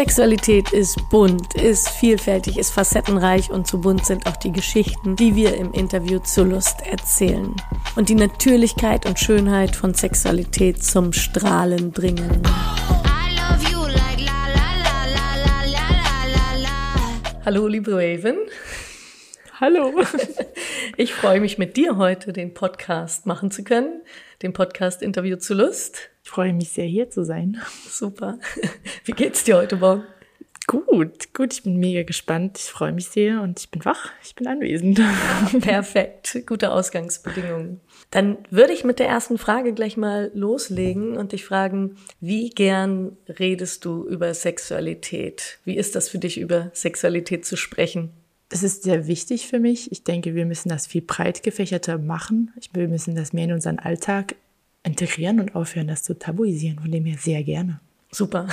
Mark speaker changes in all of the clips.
Speaker 1: Sexualität ist bunt, ist vielfältig, ist facettenreich und so bunt sind auch die Geschichten, die wir im Interview zur Lust erzählen. Und die Natürlichkeit und Schönheit von Sexualität zum Strahlen bringen. Hallo, liebe Raven.
Speaker 2: Hallo.
Speaker 1: Ich freue mich mit dir heute den Podcast machen zu können, den Podcast Interview zu Lust.
Speaker 2: Ich freue mich sehr, hier zu sein.
Speaker 1: Super. Wie geht's dir heute Morgen?
Speaker 2: Gut, gut. Ich bin mega gespannt. Ich freue mich sehr und ich bin wach. Ich bin anwesend.
Speaker 1: Perfekt. Gute Ausgangsbedingungen. Dann würde ich mit der ersten Frage gleich mal loslegen und dich fragen, wie gern redest du über Sexualität? Wie ist das für dich, über Sexualität zu sprechen?
Speaker 2: Das ist sehr wichtig für mich. Ich denke, wir müssen das viel breit gefächerter machen. Wir müssen das mehr in unseren Alltag integrieren und aufhören, das zu tabuisieren. Von dem her sehr gerne.
Speaker 1: Super.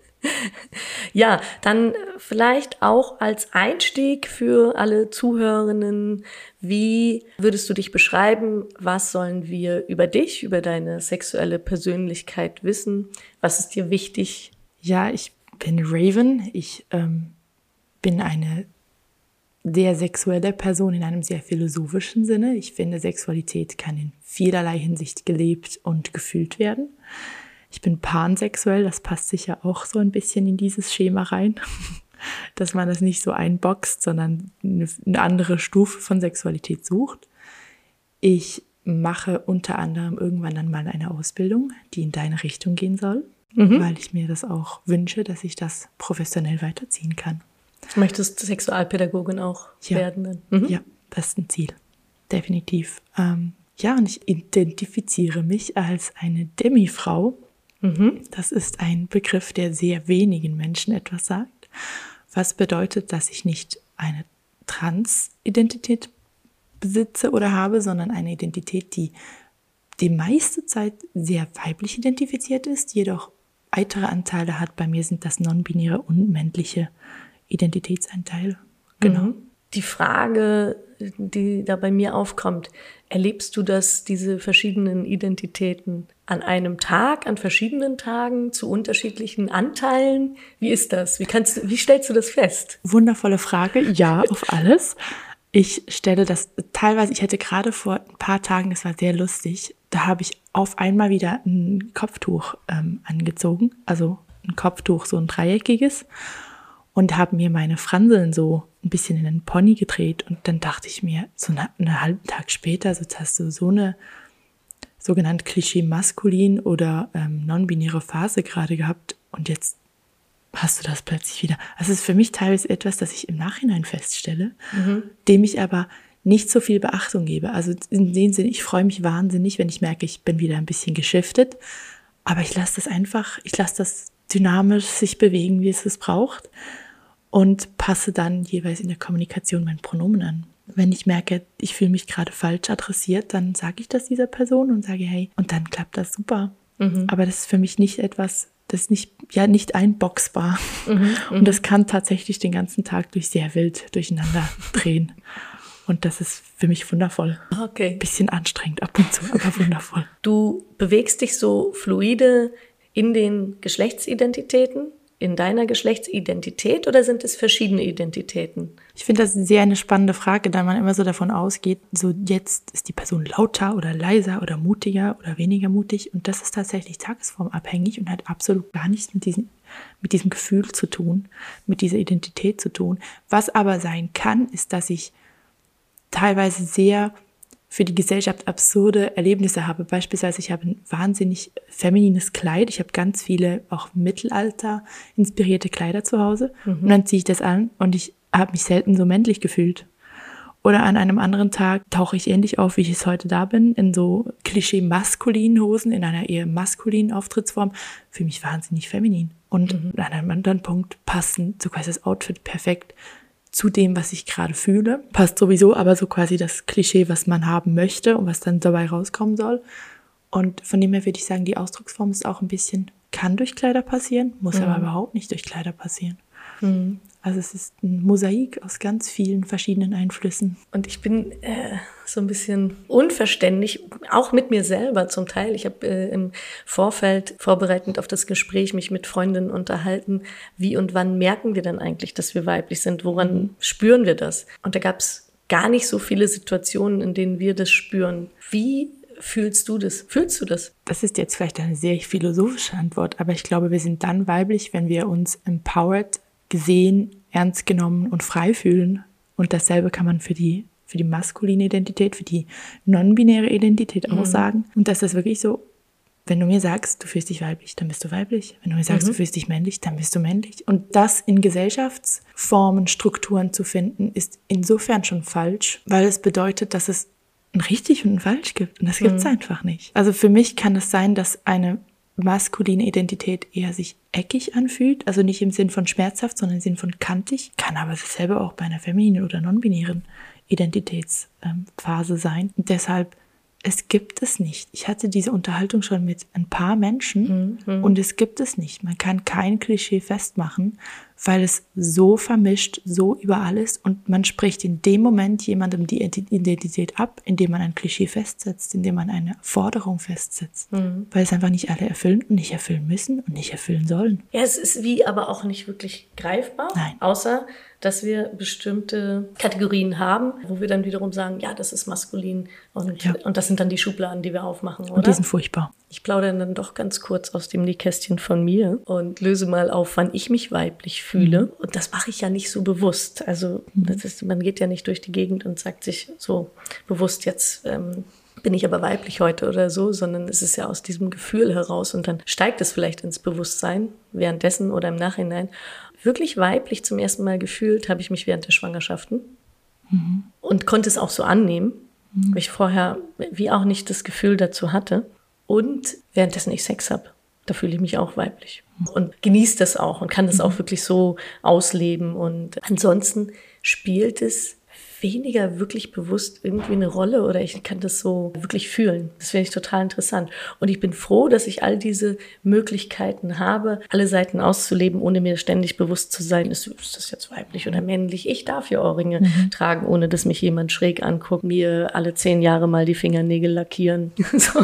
Speaker 1: ja, dann vielleicht auch als Einstieg für alle Zuhörerinnen, wie würdest du dich beschreiben? Was sollen wir über dich, über deine sexuelle Persönlichkeit wissen? Was ist dir wichtig?
Speaker 2: Ja, ich bin Raven. Ich ähm, bin eine sehr sexuelle Person in einem sehr philosophischen Sinne. Ich finde, Sexualität kann in vielerlei Hinsicht gelebt und gefühlt werden. Ich bin pansexuell, das passt sicher auch so ein bisschen in dieses Schema rein, dass man das nicht so einboxt, sondern eine andere Stufe von Sexualität sucht. Ich mache unter anderem irgendwann dann mal eine Ausbildung, die in deine Richtung gehen soll, mhm. weil ich mir das auch wünsche, dass ich das professionell weiterziehen kann.
Speaker 1: Du möchtest Sexualpädagogin auch
Speaker 2: ja.
Speaker 1: werden dann?
Speaker 2: Mhm. Ja, das ist ein Ziel. Definitiv. Ähm, ja, und ich identifiziere mich als eine Demi-Frau. Mhm. Das ist ein Begriff, der sehr wenigen Menschen etwas sagt. Was bedeutet, dass ich nicht eine Trans-Identität besitze oder habe, sondern eine Identität, die die meiste Zeit sehr weiblich identifiziert ist, jedoch weitere Anteile hat. Bei mir sind das non-binäre und männliche Identitätsanteil. Genau. Mhm.
Speaker 1: Die Frage, die da bei mir aufkommt, erlebst du das, diese verschiedenen Identitäten an einem Tag, an verschiedenen Tagen, zu unterschiedlichen Anteilen? Wie ist das? Wie kannst du, wie stellst du das fest?
Speaker 2: Wundervolle Frage. Ja, auf alles. Ich stelle das teilweise, ich hätte gerade vor ein paar Tagen, das war sehr lustig, da habe ich auf einmal wieder ein Kopftuch ähm, angezogen, also ein Kopftuch, so ein dreieckiges und habe mir meine Franseln so ein bisschen in einen Pony gedreht und dann dachte ich mir, so eine, einen halben Tag später, so hast du so eine sogenannte Klischee maskulin oder ähm, non-binäre Phase gerade gehabt und jetzt hast du das plötzlich wieder. Also es ist für mich teilweise etwas, das ich im Nachhinein feststelle, mhm. dem ich aber nicht so viel Beachtung gebe. Also in dem Sinne, ich freue mich wahnsinnig, wenn ich merke, ich bin wieder ein bisschen geschiftet, aber ich lasse das einfach, ich lasse das dynamisch sich bewegen, wie es es braucht und passe dann jeweils in der Kommunikation mein Pronomen an. Wenn ich merke, ich fühle mich gerade falsch adressiert, dann sage ich das dieser Person und sage, hey, und dann klappt das super. Mhm. Aber das ist für mich nicht etwas, das ist nicht, ja, nicht einboxbar. Mhm, und das kann tatsächlich den ganzen Tag durch sehr wild durcheinander drehen. Und das ist für mich wundervoll.
Speaker 1: Okay.
Speaker 2: Bisschen anstrengend ab und zu, aber wundervoll.
Speaker 1: Du bewegst dich so fluide in den Geschlechtsidentitäten, in deiner Geschlechtsidentität oder sind es verschiedene Identitäten?
Speaker 2: Ich finde das sehr eine spannende Frage, da man immer so davon ausgeht, so jetzt ist die Person lauter oder leiser oder mutiger oder weniger mutig und das ist tatsächlich tagesformabhängig und hat absolut gar nichts mit diesem, mit diesem Gefühl zu tun, mit dieser Identität zu tun. Was aber sein kann, ist, dass ich teilweise sehr für die Gesellschaft absurde Erlebnisse habe. Beispielsweise, ich habe ein wahnsinnig feminines Kleid. Ich habe ganz viele auch Mittelalter inspirierte Kleider zu Hause. Mhm. Und dann ziehe ich das an und ich habe mich selten so männlich gefühlt. Oder an einem anderen Tag tauche ich ähnlich auf, wie ich es heute da bin, in so klischee-maskulinen Hosen, in einer eher maskulinen Auftrittsform. Für mich wahnsinnig feminin. Und mhm. an einem anderen Punkt passen so quasi das Outfit perfekt zu dem, was ich gerade fühle. Passt sowieso, aber so quasi das Klischee, was man haben möchte und was dann dabei rauskommen soll. Und von dem her würde ich sagen, die Ausdrucksform ist auch ein bisschen, kann durch Kleider passieren, muss mhm. aber überhaupt nicht durch Kleider passieren. Mhm. Also es ist ein Mosaik aus ganz vielen verschiedenen Einflüssen.
Speaker 1: Und ich bin äh, so ein bisschen unverständlich, auch mit mir selber zum Teil. Ich habe äh, im Vorfeld, vorbereitend auf das Gespräch, mich mit Freundinnen unterhalten, wie und wann merken wir denn eigentlich, dass wir weiblich sind? Woran spüren wir das? Und da gab es gar nicht so viele Situationen, in denen wir das spüren. Wie fühlst du das? Fühlst du das?
Speaker 2: Das ist jetzt vielleicht eine sehr philosophische Antwort, aber ich glaube, wir sind dann weiblich, wenn wir uns empowered, gesehen, ernst genommen und frei fühlen. Und dasselbe kann man für die, für die maskuline Identität, für die non-binäre Identität auch mhm. sagen. Und das ist wirklich so, wenn du mir sagst, du fühlst dich weiblich, dann bist du weiblich. Wenn du mir sagst, mhm. du fühlst dich männlich, dann bist du männlich. Und das in Gesellschaftsformen, Strukturen zu finden, ist insofern schon falsch, weil es bedeutet, dass es ein richtig und ein falsch gibt. Und das gibt es mhm. einfach nicht. Also für mich kann es sein, dass eine maskuline Identität eher sich eckig anfühlt, also nicht im Sinn von schmerzhaft, sondern im Sinn von kantig, kann aber dasselbe auch bei einer femininen oder non-binären Identitätsphase sein. Und deshalb es gibt es nicht. Ich hatte diese Unterhaltung schon mit ein paar Menschen mhm. und es gibt es nicht. Man kann kein Klischee festmachen, weil es so vermischt, so überall ist und man spricht in dem Moment jemandem die Identität ab, indem man ein Klischee festsetzt, indem man eine Forderung festsetzt, mhm. weil es einfach nicht alle erfüllen und nicht erfüllen müssen und nicht erfüllen sollen.
Speaker 1: Ja, es ist wie aber auch nicht wirklich greifbar,
Speaker 2: Nein.
Speaker 1: außer dass wir bestimmte Kategorien haben, wo wir dann wiederum sagen, ja, das ist maskulin und, ja. und das sind dann die Schubladen, die wir aufmachen, oder?
Speaker 2: Und die sind furchtbar.
Speaker 1: Ich plaudere dann doch ganz kurz aus dem Nähkästchen von mir und löse mal auf, wann ich mich weiblich fühle. Mhm. Und das mache ich ja nicht so bewusst. Also mhm. das ist, man geht ja nicht durch die Gegend und sagt sich so bewusst jetzt, ähm, bin ich aber weiblich heute oder so, sondern es ist ja aus diesem Gefühl heraus und dann steigt es vielleicht ins Bewusstsein währenddessen oder im Nachhinein wirklich weiblich zum ersten Mal gefühlt habe ich mich während der Schwangerschaften mhm. und konnte es auch so annehmen, mhm. weil ich vorher wie auch nicht das Gefühl dazu hatte. Und währenddessen ich Sex habe, da fühle ich mich auch weiblich und genieße das auch und kann das auch mhm. wirklich so ausleben. Und ansonsten spielt es weniger wirklich bewusst irgendwie eine Rolle oder ich kann das so wirklich fühlen. Das finde ich total interessant. Und ich bin froh, dass ich all diese Möglichkeiten habe, alle Seiten auszuleben, ohne mir ständig bewusst zu sein, ist, ist das jetzt weiblich oder männlich? Ich darf ja Ohrringe mhm. tragen, ohne dass mich jemand schräg anguckt, mir alle zehn Jahre mal die Fingernägel lackieren, so,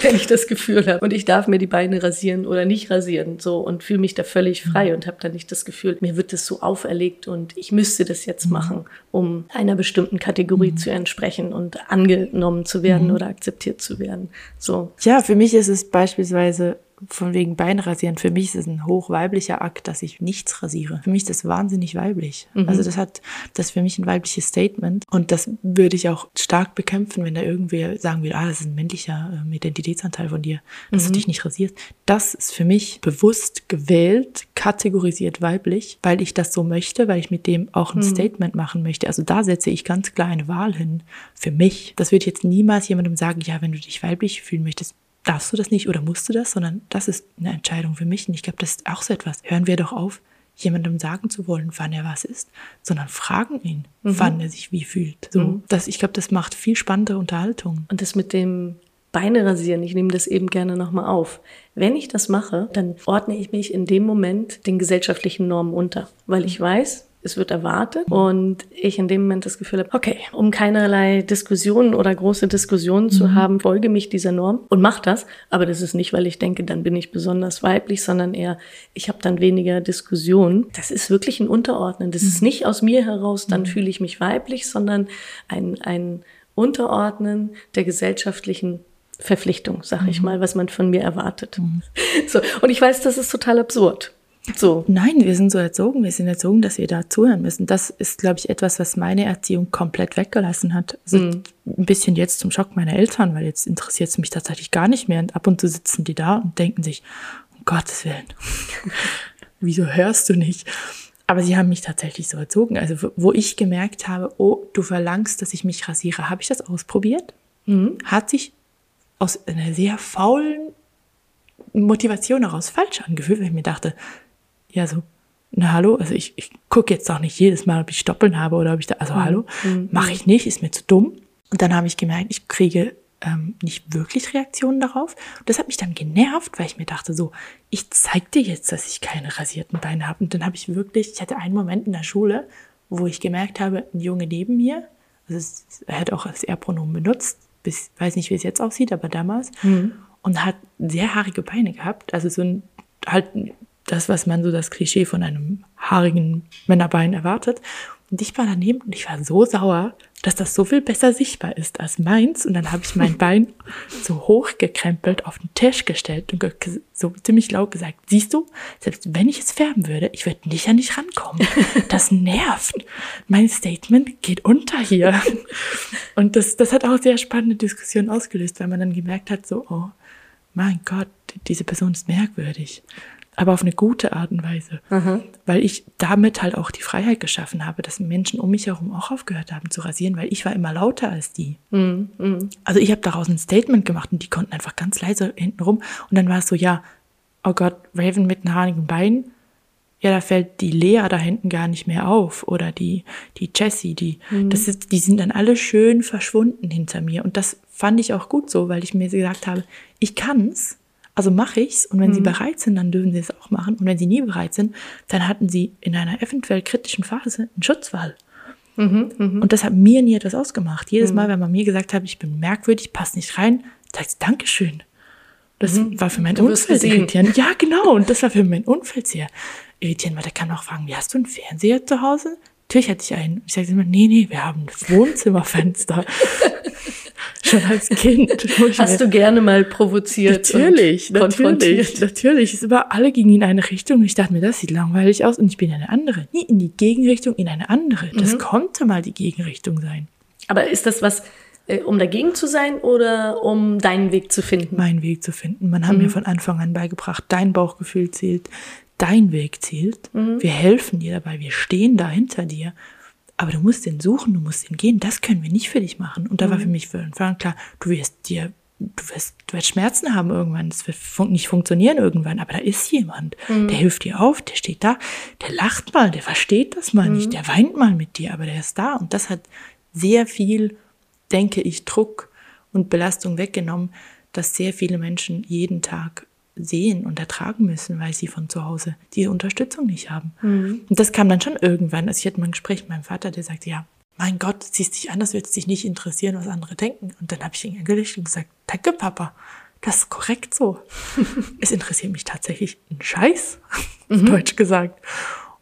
Speaker 1: wenn ich das Gefühl habe. Und ich darf mir die Beine rasieren oder nicht rasieren, so und fühle mich da völlig frei mhm. und habe da nicht das Gefühl, mir wird das so auferlegt und ich müsste das jetzt mhm. machen, um einer einer bestimmten Kategorie mhm. zu entsprechen und angenommen zu werden mhm. oder akzeptiert zu werden. So.
Speaker 2: Ja, für mich ist es beispielsweise von wegen Beinrasieren, für mich ist es ein hochweiblicher Akt, dass ich nichts rasiere. Für mich ist das wahnsinnig weiblich. Mhm. Also das hat, das ist für mich ein weibliches Statement und das würde ich auch stark bekämpfen, wenn da irgendwer sagen will, ah, das ist ein männlicher äh, Identitätsanteil von dir, dass mhm. du dich nicht rasierst. Das ist für mich bewusst gewählt, kategorisiert weiblich, weil ich das so möchte, weil ich mit dem auch ein mhm. Statement machen möchte. Also da setze ich ganz klar eine Wahl hin für mich. Das würde jetzt niemals jemandem sagen, ja, wenn du dich weiblich fühlen möchtest, darfst du das nicht oder musst du das, sondern das ist eine Entscheidung für mich. Und ich glaube, das ist auch so etwas. Hören wir doch auf, jemandem sagen zu wollen, wann er was ist, sondern fragen ihn, mhm. wann er sich wie fühlt. So, mhm. das, ich glaube, das macht viel spannendere Unterhaltung.
Speaker 1: Und das mit dem Beine rasieren, ich nehme das eben gerne nochmal auf. Wenn ich das mache, dann ordne ich mich in dem Moment den gesellschaftlichen Normen unter, weil ich weiß, es wird erwartet und ich in dem Moment das Gefühl habe, okay, um keinerlei Diskussionen oder große Diskussionen zu mhm. haben, folge mich dieser Norm und mach das. Aber das ist nicht, weil ich denke, dann bin ich besonders weiblich, sondern eher, ich habe dann weniger Diskussionen. Das ist wirklich ein Unterordnen. Das mhm. ist nicht aus mir heraus, dann mhm. fühle ich mich weiblich, sondern ein, ein Unterordnen der gesellschaftlichen Verpflichtung, sag ich mhm. mal, was man von mir erwartet. So. Und ich weiß, das ist total absurd. So.
Speaker 2: Nein, wir sind so erzogen, wir sind erzogen, dass wir da zuhören müssen. Das ist, glaube ich, etwas, was meine Erziehung komplett weggelassen hat. Also mhm. Ein bisschen jetzt zum Schock meiner Eltern, weil jetzt interessiert es mich tatsächlich gar nicht mehr. Und ab und zu sitzen die da und denken sich, um Gottes Willen, wieso hörst du nicht? Aber sie haben mich tatsächlich so erzogen. Also wo ich gemerkt habe, oh, du verlangst, dass ich mich rasiere, habe ich das ausprobiert? Mhm. Hat sich aus einer sehr faulen Motivation heraus falsch angefühlt, weil ich mir dachte, ja, so, na hallo, also ich, ich gucke jetzt auch nicht jedes Mal, ob ich Stoppeln habe oder ob ich da, also mhm. hallo, mhm. mache ich nicht, ist mir zu dumm. Und dann habe ich gemerkt, ich kriege ähm, nicht wirklich Reaktionen darauf. Und das hat mich dann genervt, weil ich mir dachte, so, ich zeig dir jetzt, dass ich keine rasierten Beine habe. Und dann habe ich wirklich, ich hatte einen Moment in der Schule, wo ich gemerkt habe, ein Junge neben mir Also es, er hat auch das Er-Pronomen benutzt. Bis, weiß nicht, wie es jetzt aussieht, aber damals.
Speaker 1: Mhm.
Speaker 2: Und hat sehr haarige Beine gehabt. Also so ein, halt das, was man so das Klischee von einem haarigen Männerbein erwartet. Und ich war daneben und ich war so sauer, dass das so viel besser sichtbar ist als meins. Und dann habe ich mein Bein so hochgekrempelt auf den Tisch gestellt und so ziemlich laut gesagt, siehst du, selbst wenn ich es färben würde, ich würde nicht an dich rankommen. Das nervt. Mein Statement geht unter hier. Und das, das hat auch sehr spannende Diskussionen ausgelöst, weil man dann gemerkt hat, so, oh mein Gott, diese Person ist merkwürdig aber auf eine gute Art und Weise.
Speaker 1: Mhm.
Speaker 2: Weil ich damit halt auch die Freiheit geschaffen habe, dass Menschen um mich herum auch aufgehört haben zu rasieren, weil ich war immer lauter als die.
Speaker 1: Mhm. Mhm.
Speaker 2: Also ich habe daraus ein Statement gemacht und die konnten einfach ganz leise hinten rum. Und dann war es so, ja, oh Gott, Raven mit einem haarigen Bein. Ja, da fällt die Lea da hinten gar nicht mehr auf. Oder die, die Jessie, die, das ist, die sind dann alle schön verschwunden hinter mir. Und das fand ich auch gut so, weil ich mir gesagt habe, ich kann's also mache ich's und wenn
Speaker 1: Mhm.
Speaker 2: sie bereit sind, dann dürfen sie es auch machen. Und wenn sie nie bereit sind, dann hatten sie in einer eventuell kritischen Phase einen Schutzwall.
Speaker 1: Mhm. Mhm.
Speaker 2: Und das hat mir nie etwas ausgemacht. Jedes Mal, wenn man mir gesagt hat, ich bin merkwürdig, passt nicht rein, sagst du Dankeschön. Das war für mein
Speaker 1: Mhm. Du
Speaker 2: Umfeld irritierend. Ja, genau. Und das war für mein Umfeld sehr irritierend, weil der kann auch fragen, wie hast du einen Fernseher zu Hause? Natürlich hatte ich einen. Ich sage immer, nee, nee, wir haben ein Wohnzimmerfenster. Schon als Kind.
Speaker 1: Hast du gerne mal provoziert
Speaker 2: Natürlich, natürlich, natürlich. Es war alle gingen in eine Richtung und ich dachte mir, das sieht langweilig aus und ich bin in eine andere. Nie in die Gegenrichtung, in eine andere.
Speaker 1: Mhm.
Speaker 2: Das konnte mal die Gegenrichtung sein.
Speaker 1: Aber ist das was, äh, um dagegen zu sein oder um deinen Weg zu finden?
Speaker 2: Meinen Weg zu finden. Man hat mir von Anfang an beigebracht, dein Bauchgefühl zählt, dein Weg zählt. Wir helfen dir dabei, wir stehen da hinter dir. Aber du musst den suchen, du musst den gehen. Das können wir nicht für dich machen. Und da war für mich von Anfang an klar, du wirst dir, du wirst, du wirst Schmerzen haben irgendwann. Es wird fun nicht funktionieren irgendwann. Aber da ist jemand, der hilft dir auf, der steht da, der lacht mal, der versteht das mal nicht, der weint mal mit dir, aber der ist da. Und das hat sehr viel, denke ich, Druck und Belastung weggenommen, dass sehr viele Menschen jeden Tag sehen und ertragen müssen, weil sie von zu Hause die Unterstützung nicht haben. Und das kam dann schon irgendwann. Also ich hatte mal ein Gespräch mit meinem Vater, der sagte, ja, mein Gott, du ziehst dich anders, willst dich nicht interessieren, was andere denken. Und dann habe ich ihn angelegt und gesagt, danke Papa, das ist korrekt so. es interessiert mich tatsächlich ein Scheiß, auf Deutsch gesagt.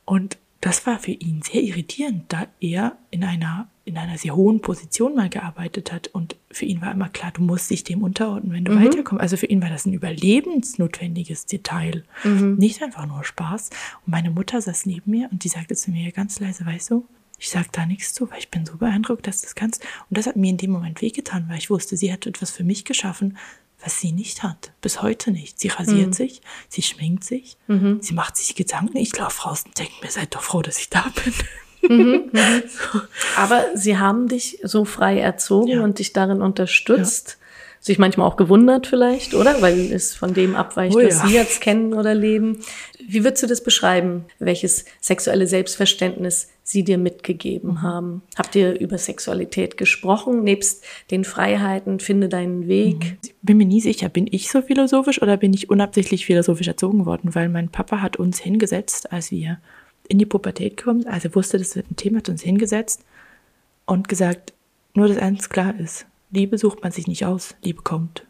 Speaker 2: Und das war für ihn sehr irritierend, da er in einer, in einer sehr hohen Position mal gearbeitet hat. Und für ihn war immer klar, du musst dich dem unterordnen, wenn du weiterkommst. Also für ihn war das ein überlebensnotwendiges Detail. Nicht einfach nur Spaß. Und meine Mutter saß neben mir und die sagte zu mir ganz leise, weißt du, ich sag da nichts zu, weil ich bin so beeindruckt, dass du das kannst. Und das hat mir in dem Moment wehgetan, weil ich wusste, sie hat etwas für mich geschaffen, was sie nicht hat. Bis heute nicht. Sie rasiert sich, sie schminkt sich, sie macht sich Gedanken. Ich laufe raus und denke mir, seid doch froh, dass ich da bin.
Speaker 1: Aber sie haben dich so frei erzogen
Speaker 2: Ja.
Speaker 1: und dich darin unterstützt. Sich manchmal auch gewundert vielleicht, oder? Weil es von dem abweicht,
Speaker 2: Oh
Speaker 1: was
Speaker 2: ja.
Speaker 1: sie jetzt kennen oder leben. Wie würdest du das beschreiben? Welches sexuelle Selbstverständnis sie dir mitgegeben
Speaker 2: Mhm.
Speaker 1: haben? Habt ihr über Sexualität gesprochen? Nebst den Freiheiten, finde deinen Weg.
Speaker 2: Ich bin mir nie sicher, bin ich so philosophisch oder bin ich unabsichtlich philosophisch erzogen worden, weil mein Papa hat uns hingesetzt, als wir in die Pubertät kommen, als er wusste, das wird ein Thema, hat uns hingesetzt und gesagt, nur dass eins klar ist, Liebe sucht man sich nicht aus, Liebe kommt.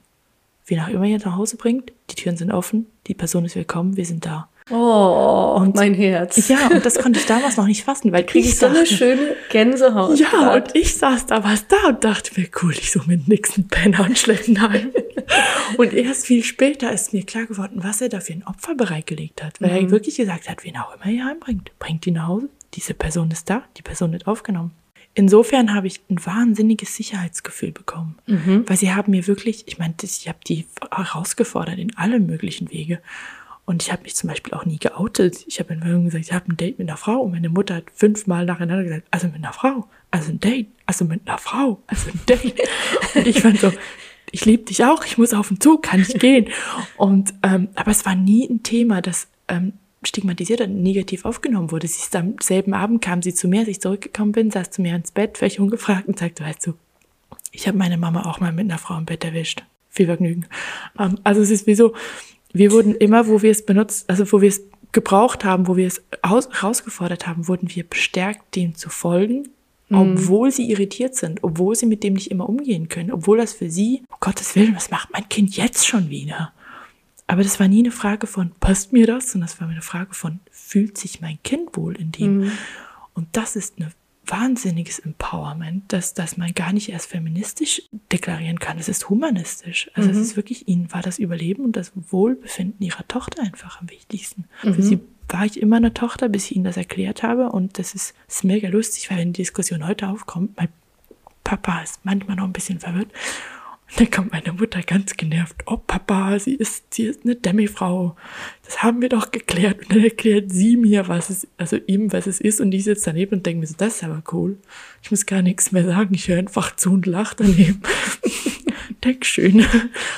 Speaker 2: Wie nach immer ihr nach Hause bringt, die Türen sind offen, die Person ist willkommen, wir sind da.
Speaker 1: Oh, mein Herz.
Speaker 2: Ja, und das konnte ich damals noch nicht fassen, weil
Speaker 1: Kriege ich so eine schöne Gänsehaut.
Speaker 2: Ja,
Speaker 1: grad.
Speaker 2: und ich saß da was da und dachte mir, cool, ich so mit nächsten Penner und schlechten heim. und erst viel später ist mir klar geworden, was er da für ein Opfer bereitgelegt hat. Weil er wirklich gesagt hat, wen auch immer ihr heimbringt, bringt die nach Hause. Diese Person ist da, die Person wird aufgenommen. Insofern habe ich ein wahnsinniges Sicherheitsgefühl bekommen. Weil sie haben mir wirklich, ich meine, ich habe die herausgefordert in alle möglichen Wege. Und ich habe mich zum Beispiel auch nie geoutet. Ich habe immer gesagt, ich habe ein Date mit einer Frau. Und meine Mutter hat fünfmal nacheinander gesagt, also mit einer Frau, also ein Date, also mit einer Frau, also ein Date. Und ich fand so, ich liebe dich auch, ich muss auf den Zug, kann ich gehen. Und ähm, aber es war nie ein Thema, das ähm, stigmatisiert und negativ aufgenommen wurde. Sie ist am selben Abend kam sie zu mir, als ich zurückgekommen bin, saß zu mir ins Bett, völlig ungefragt und sagte, weißt du, ich habe meine Mama auch mal mit einer Frau im Bett erwischt. Viel Vergnügen. Ähm, also es ist wie so, wir wurden immer, wo wir es benutzt, also wo wir es gebraucht haben, wo wir es aus, herausgefordert haben, wurden wir bestärkt, dem zu folgen, obwohl sie irritiert sind, obwohl sie mit dem nicht immer umgehen können, obwohl das für sie, um Gottes Willen, was macht mein Kind jetzt schon wieder? Aber das war nie eine Frage von, passt mir das? Sondern das war eine Frage von, fühlt sich mein Kind wohl in dem? Mhm. Und das ist ein wahnsinniges Empowerment, dass, dass man gar nicht erst feministisch deklarieren kann. Es ist humanistisch. Also mhm. es ist wirklich, ihnen war das Überleben und das Wohlbefinden ihrer Tochter einfach am wichtigsten. Mhm. Für sie war ich immer eine Tochter, bis ich ihnen das erklärt habe. Und das ist, ist mega lustig, weil wenn die Diskussion heute aufkommt, mein Papa ist manchmal noch ein bisschen verwirrt. Und dann kommt meine Mutter ganz genervt. Oh Papa, sie ist, sie ist eine Demi-Frau. Das haben wir doch geklärt. Und dann erklärt sie mir, was es, also ihm, was es ist. Und ich sitze daneben und denke mir so, das ist aber cool. Ich muss gar nichts mehr sagen. Ich höre einfach zu und lache daneben. Dankeschön.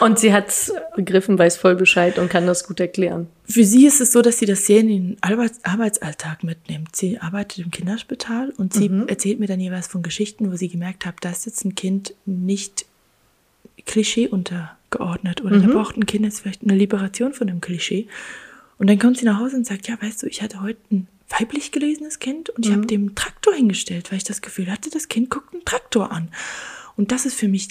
Speaker 1: Und sie hat's begriffen, weiß voll Bescheid und kann das gut erklären.
Speaker 2: Für sie ist es so, dass sie das sehr in den Arbeitsalltag mitnimmt. Sie arbeitet im Kinderspital und sie mhm. erzählt mir dann jeweils von Geschichten, wo sie gemerkt hat, dass jetzt ein Kind nicht Klischee untergeordnet oder mhm. da braucht ein Kind jetzt vielleicht eine Liberation von dem Klischee. Und dann kommt sie nach Hause und sagt, ja, weißt du, ich hatte heute ein weiblich gelesenes Kind und ich mhm. habe dem Traktor hingestellt, weil ich das Gefühl hatte, das Kind guckt einen Traktor an. Und das ist für mich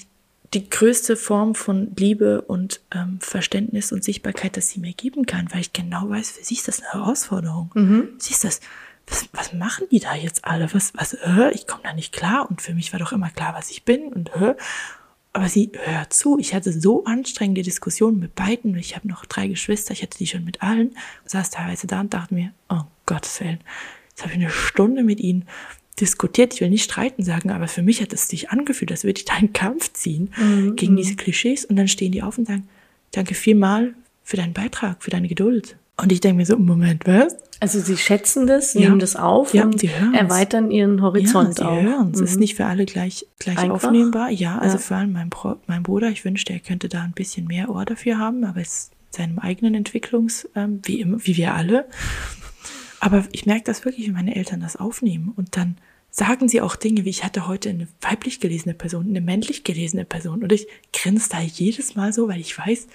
Speaker 2: die größte Form von Liebe und ähm, Verständnis und Sichtbarkeit, das sie mir geben kann, weil ich genau weiß, für sie ist das eine Herausforderung. Mhm. Sie ist das, was, was machen die da jetzt alle? Was, was, äh, ich komme da nicht klar und für mich war doch immer klar, was ich bin und äh, aber sie hört zu. Ich hatte so anstrengende Diskussionen mit beiden. Ich habe noch drei Geschwister, ich hatte die schon mit allen. Saß teilweise da und dachte mir, oh Gottes Willen, jetzt habe ich eine Stunde mit ihnen diskutiert. Ich will nicht streiten sagen, aber für mich hat es sich angefühlt, als würde ich da einen Kampf ziehen mhm. gegen diese Klischees. Und dann stehen die auf und sagen, danke vielmal für deinen Beitrag, für deine Geduld. Und ich denke mir so, Moment, was?
Speaker 1: Also sie schätzen das, ja. nehmen das auf
Speaker 2: ja,
Speaker 1: und
Speaker 2: sie
Speaker 1: erweitern ihren Horizont
Speaker 2: ja, sie
Speaker 1: auch.
Speaker 2: Hören. Es mhm. ist nicht für alle gleich, gleich aufnehmbar. Ja, also vor allem mein, Bro, mein Bruder, ich wünschte, er könnte da ein bisschen mehr Ohr dafür haben, aber es ist seinem eigenen Entwicklungs, ähm, wie, immer, wie wir alle. Aber ich merke das wirklich, wenn meine Eltern das aufnehmen und dann sagen sie auch Dinge wie, ich hatte heute eine weiblich gelesene Person, eine männlich gelesene Person und ich grinse da jedes Mal so, weil ich weiß,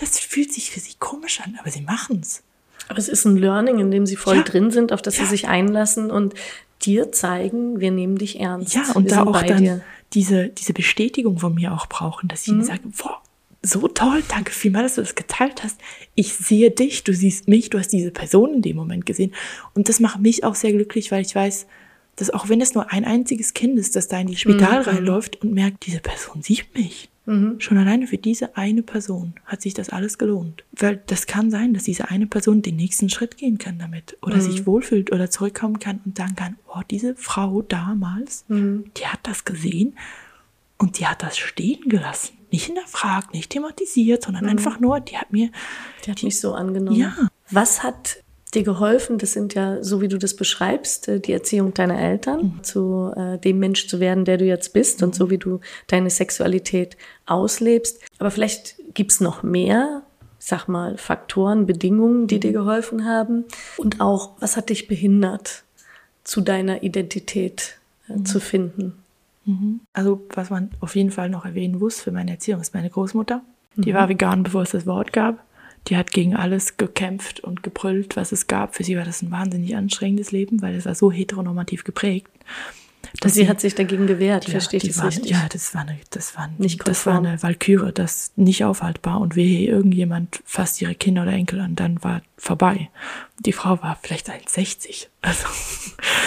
Speaker 2: das fühlt sich für sie komisch an, aber sie machen's.
Speaker 1: Aber es ist ein Learning, in dem sie voll ja. drin sind, auf das ja. sie sich einlassen und dir zeigen, wir nehmen dich ernst.
Speaker 2: Ja, und wir da auch dann diese, diese Bestätigung von mir auch brauchen, dass ich mhm. ihnen sage, boah, so toll, danke vielmals, dass du das geteilt hast. Ich sehe dich, du siehst mich, du hast diese Person in dem Moment gesehen. Und das macht mich auch sehr glücklich, weil ich weiß, dass auch wenn es nur ein einziges Kind ist, das da in die Spital mhm. reinläuft und merkt, diese Person sieht mich. Mhm. Schon alleine für diese eine Person hat sich das alles gelohnt. Weil das kann sein, dass diese eine Person den nächsten Schritt gehen kann damit oder mhm. sich wohlfühlt oder zurückkommen kann und sagen kann, oh, diese Frau damals, mhm. die hat das gesehen und die hat das stehen gelassen. Nicht hinterfragt, nicht thematisiert, sondern mhm. einfach nur, die hat mir.
Speaker 1: Die hat die, mich so angenommen.
Speaker 2: Ja.
Speaker 1: Was hat dir geholfen? Das sind ja, so wie du das beschreibst, äh, die Erziehung deiner Eltern, mhm. zu äh, dem Mensch zu werden, der du jetzt bist mhm. und so wie du deine Sexualität auslebst. Aber vielleicht gibt's noch mehr, sag mal, Faktoren, Bedingungen, die dir mhm. geholfen haben. Und auch, was hat dich behindert, zu deiner Identität äh, mhm. zu finden?
Speaker 2: Mhm. Also, was man auf jeden Fall noch erwähnen muss für meine Erziehung, ist meine Großmutter. Die war vegan, bevor es das Wort gab. Die hat gegen alles gekämpft und gebrüllt, was es gab. Für sie war das ein wahnsinnig anstrengendes Leben, weil es war so heteronormativ geprägt.
Speaker 1: Dass sie, sie hat sich dagegen gewehrt,
Speaker 2: ja,
Speaker 1: verstehe ich das
Speaker 2: war,
Speaker 1: richtig?
Speaker 2: Ja, das war eine, das war, nicht das war eine Walküre, das nicht aufhaltbar. Und wehe, irgendjemand fasst ihre Kinder oder Enkel an, dann war vorbei. Die Frau war vielleicht 1,60. Also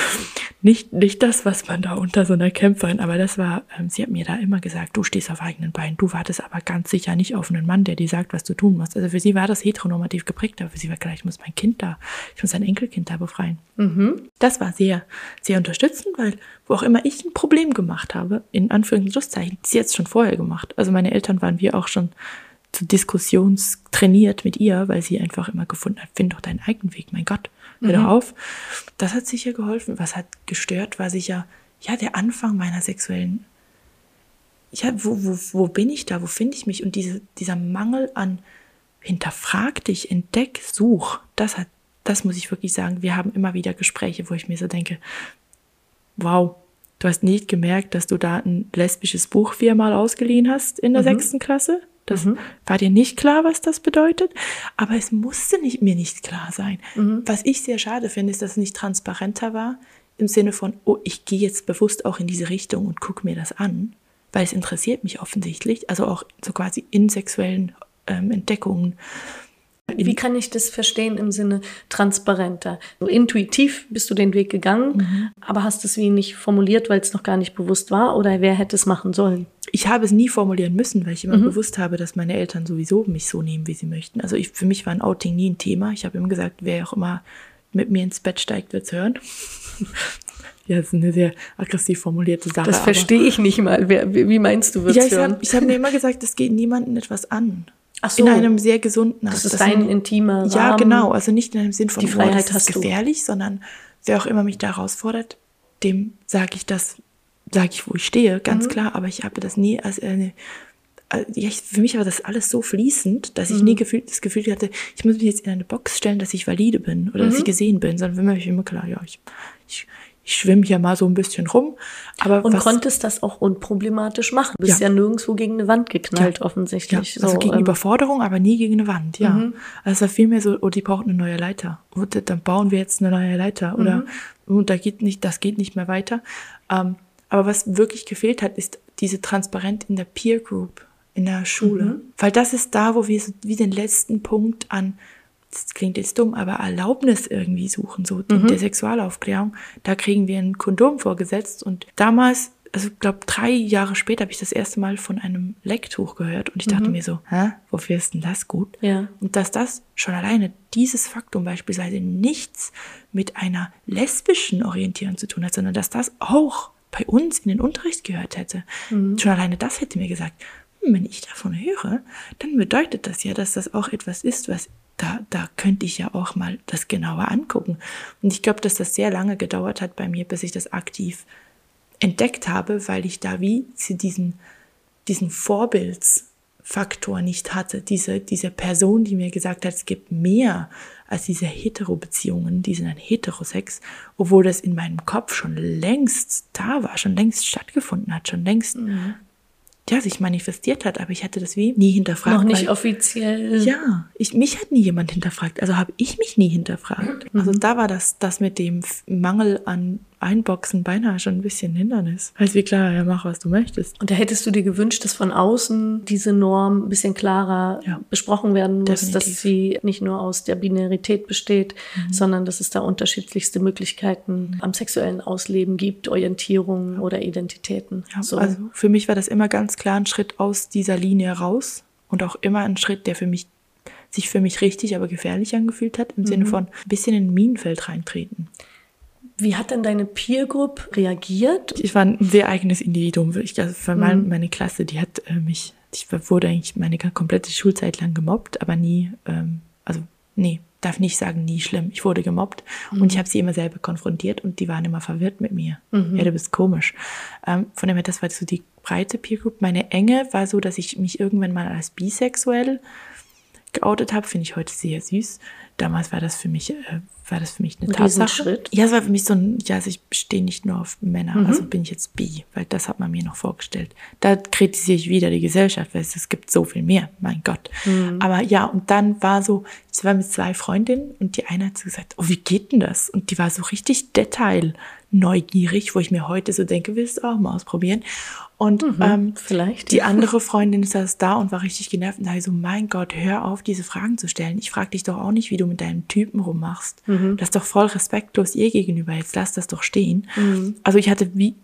Speaker 2: nicht, nicht das, was man da unter so einer Kämpferin, aber das war, ähm, sie hat mir da immer gesagt, du stehst auf eigenen Beinen, du wartest aber ganz sicher nicht auf einen Mann, der dir sagt, was du tun musst. Also für sie war das heteronormativ geprägt, aber für sie war klar, ich muss mein Kind da, ich muss ein Enkelkind da befreien. Mhm. Das war sehr, sehr unterstützend, weil wo auch immer ich ein Problem gemacht habe, in Anführungszeichen, sie hat es schon vorher gemacht. Also meine Eltern waren wir auch schon zu Diskussions trainiert mit ihr, weil sie einfach immer gefunden hat, find doch deinen eigenen Weg, mein Gott, hör mhm. auf. Das hat sicher geholfen. Was hat gestört, war sicher, ja, der Anfang meiner sexuellen, ja, wo, wo, wo bin ich da, wo finde ich mich? Und diese, dieser Mangel an hinterfrag dich, entdeck, such, das hat, das muss ich wirklich sagen. Wir haben immer wieder Gespräche, wo ich mir so denke, wow, du hast nicht gemerkt, dass du da ein lesbisches Buch viermal ausgeliehen hast in der mhm. sechsten Klasse? Das mhm. war dir nicht klar, was das bedeutet, aber es musste nicht, mir nicht klar sein. Mhm. Was ich sehr schade finde, ist, dass es nicht transparenter war. im Sinne von, oh, ich gehe jetzt bewusst auch in diese Richtung und gucke mir das an, weil es interessiert mich offensichtlich, also auch so quasi in sexuellen ähm, Entdeckungen.
Speaker 1: Wie kann ich das verstehen im Sinne transparenter? So intuitiv bist du den Weg gegangen, mhm. aber hast es wie nicht formuliert, weil es noch gar nicht bewusst war oder wer hätte es machen sollen?
Speaker 2: Ich habe es nie formulieren müssen, weil ich immer mhm. bewusst habe, dass meine Eltern sowieso mich so nehmen, wie sie möchten. Also ich, für mich war ein Outing nie ein Thema. Ich habe immer gesagt, wer auch immer mit mir ins Bett steigt, wird's hören. Ja, das ist eine sehr aggressiv formulierte Sache.
Speaker 1: Das verstehe ich nicht mal. Wer, wie meinst du, wird's
Speaker 2: ja, ich
Speaker 1: hören?
Speaker 2: Hab, ich habe mir immer gesagt, es geht niemandem etwas an. So. In einem sehr gesunden
Speaker 1: Das ist dein intimer Rahmen.
Speaker 2: Ja, genau. Also nicht in einem Sinn von,
Speaker 1: Die Freiheit
Speaker 2: oh, das ist gefährlich, du. sondern wer auch immer mich da herausfordert, dem sage ich das, sage ich, wo ich stehe, ganz mhm. klar. Aber ich habe das nie als eine ja, für mich war das alles so fließend, dass ich mhm. nie gefühlt, das Gefühl hatte, ich muss mich jetzt in eine Box stellen, dass ich valide bin oder mhm. dass ich gesehen bin, sondern für mich immer klar, ja, ich, ich, ich schwimme hier mal so ein bisschen rum. Aber
Speaker 1: und was, konntest das auch unproblematisch machen. Du bist ja, ja nirgendwo gegen eine Wand geknallt, ja. offensichtlich.
Speaker 2: Ja, also so, gegen ähm, Überforderung, aber nie gegen eine Wand, ja. Mhm. Also vielmehr so, oh, die brauchen eine neue Leiter. Und oh, dann bauen wir jetzt eine neue Leiter. Oder mhm. und da geht nicht, das geht nicht mehr weiter. Ähm, aber was wirklich gefehlt hat, ist diese Transparenz in der Peer Group, in der Schule. Mhm. Weil das ist da, wo wir so wie den letzten Punkt an das klingt jetzt dumm, aber Erlaubnis irgendwie suchen, so mhm. der Sexualaufklärung. Da kriegen wir ein Kondom vorgesetzt und damals, also ich glaube drei Jahre später habe ich das erste Mal von einem Lecktuch gehört und ich dachte mhm. mir so, hä, wofür ist denn das gut?
Speaker 1: Ja.
Speaker 2: Und dass das schon alleine dieses Faktum beispielsweise nichts mit einer lesbischen Orientierung zu tun hat, sondern dass das auch bei uns in den Unterricht gehört hätte. Mhm. Schon alleine das hätte mir gesagt, hm, wenn ich davon höre, dann bedeutet das ja, dass das auch etwas ist, was da, da könnte ich ja auch mal das genauer angucken. Und ich glaube, dass das sehr lange gedauert hat bei mir, bis ich das aktiv entdeckt habe, weil ich da wie diesen, diesen Vorbildsfaktor nicht hatte. Diese, diese Person, die mir gesagt hat, es gibt mehr als diese Hetero-Beziehungen, die sind ein Heterosex, obwohl das in meinem Kopf schon längst da war, schon längst stattgefunden hat, schon längst mhm ja, sich manifestiert hat, aber ich hatte das wie nie hinterfragt.
Speaker 1: Noch nicht weil, offiziell.
Speaker 2: Ja, ich, mich hat nie jemand hinterfragt. Also habe ich mich nie hinterfragt. Mhm. Also da war das, das mit dem Mangel an Einboxen beinahe schon ein bisschen Hindernis. Heißt wie klar, ja, mach, was du möchtest.
Speaker 1: Und da hättest du dir gewünscht, dass von außen diese Norm ein bisschen klarer ja. besprochen werden muss, Definitiv. dass sie nicht nur aus der Binarität besteht, mhm. sondern dass es da unterschiedlichste Möglichkeiten am sexuellen Ausleben gibt, Orientierung oder Identitäten.
Speaker 2: Ja, so. Also für mich war das immer ganz klar ein Schritt aus dieser Linie raus und auch immer ein Schritt, der für mich sich für mich richtig, aber gefährlich angefühlt hat, im mhm. Sinne von ein bisschen in ein Minenfeld reintreten.
Speaker 1: Wie hat denn deine Peer Group reagiert?
Speaker 2: Ich war ein sehr eigenes Individuum. Ich, also für mhm. meine Klasse, die hat äh, mich, ich wurde eigentlich meine komplette Schulzeit lang gemobbt, aber nie, ähm, also nee, darf nicht sagen, nie schlimm. Ich wurde gemobbt mhm. und ich habe sie immer selber konfrontiert und die waren immer verwirrt mit mir. Mhm. Ja, du bist komisch. Ähm, von dem her, das war so die breite Peer Group. Meine Enge war so, dass ich mich irgendwann mal als bisexuell geoutet habe, finde ich heute sehr süß. Damals war das für mich, äh, war das für mich eine Tatsache.
Speaker 1: Schritt.
Speaker 2: Ja, es war für mich so ein, ja, also ich stehe nicht nur auf Männer, mhm. also bin ich jetzt bi, weil das hat man mir noch vorgestellt. Da kritisiere ich wieder die Gesellschaft, weil es, es gibt so viel mehr, mein Gott. Mhm. Aber ja, und dann war so, ich war mit zwei Freundinnen und die eine hat so gesagt, oh, wie geht denn das? Und die war so richtig detail neugierig, wo ich mir heute so denke, willst du auch mal ausprobieren? Und mhm, ähm,
Speaker 1: vielleicht.
Speaker 2: die andere Freundin saß da und war richtig genervt und sagte so, mein Gott, hör auf, diese Fragen zu stellen. Ich frage dich doch auch nicht, wie du mit deinem Typen rummachst. Mhm. Das ist doch voll respektlos ihr gegenüber. Jetzt lass das doch stehen. Mhm. Also ich hatte wie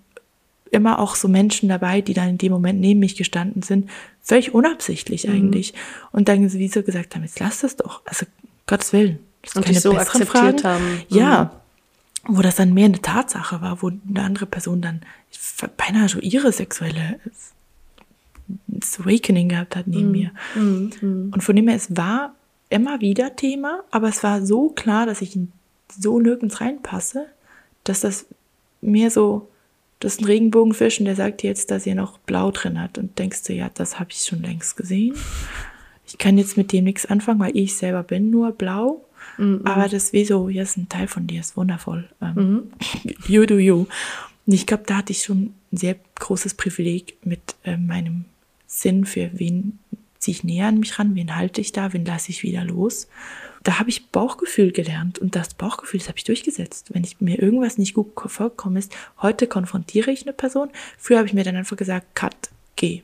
Speaker 2: immer auch so Menschen dabei, die dann in dem Moment neben mich gestanden sind, völlig unabsichtlich mhm. eigentlich. Und dann wie so gesagt haben, jetzt lass das doch. Also Gottes Willen.
Speaker 1: Das und dich so akzeptiert Fragen. haben.
Speaker 2: Ja, mhm wo das dann mehr eine Tatsache war, wo eine andere Person dann beinahe so ihre sexuelle Awakening gehabt hat neben mm, mir. Mm, mm. Und von dem her, es war immer wieder Thema, aber es war so klar, dass ich so nirgends reinpasse, dass das mehr so, das ist ein Regenbogenfisch und der sagt jetzt, dass er noch blau drin hat und denkst du, ja, das habe ich schon längst gesehen. Ich kann jetzt mit dem nichts anfangen, weil ich selber bin nur blau. Mhm. Aber das wie so, hier ist ein Teil von dir, ist wundervoll. Ähm, mhm. You do you. Und ich glaube, da hatte ich schon ein sehr großes Privileg mit äh, meinem Sinn für wen ziehe ich näher an mich ran, wen halte ich da, wen lasse ich wieder los. da habe ich Bauchgefühl gelernt und das Bauchgefühl, das habe ich durchgesetzt. Wenn ich mir irgendwas nicht gut vorgekommen ist, heute konfrontiere ich eine Person. Früher habe ich mir dann einfach gesagt, cut, geh.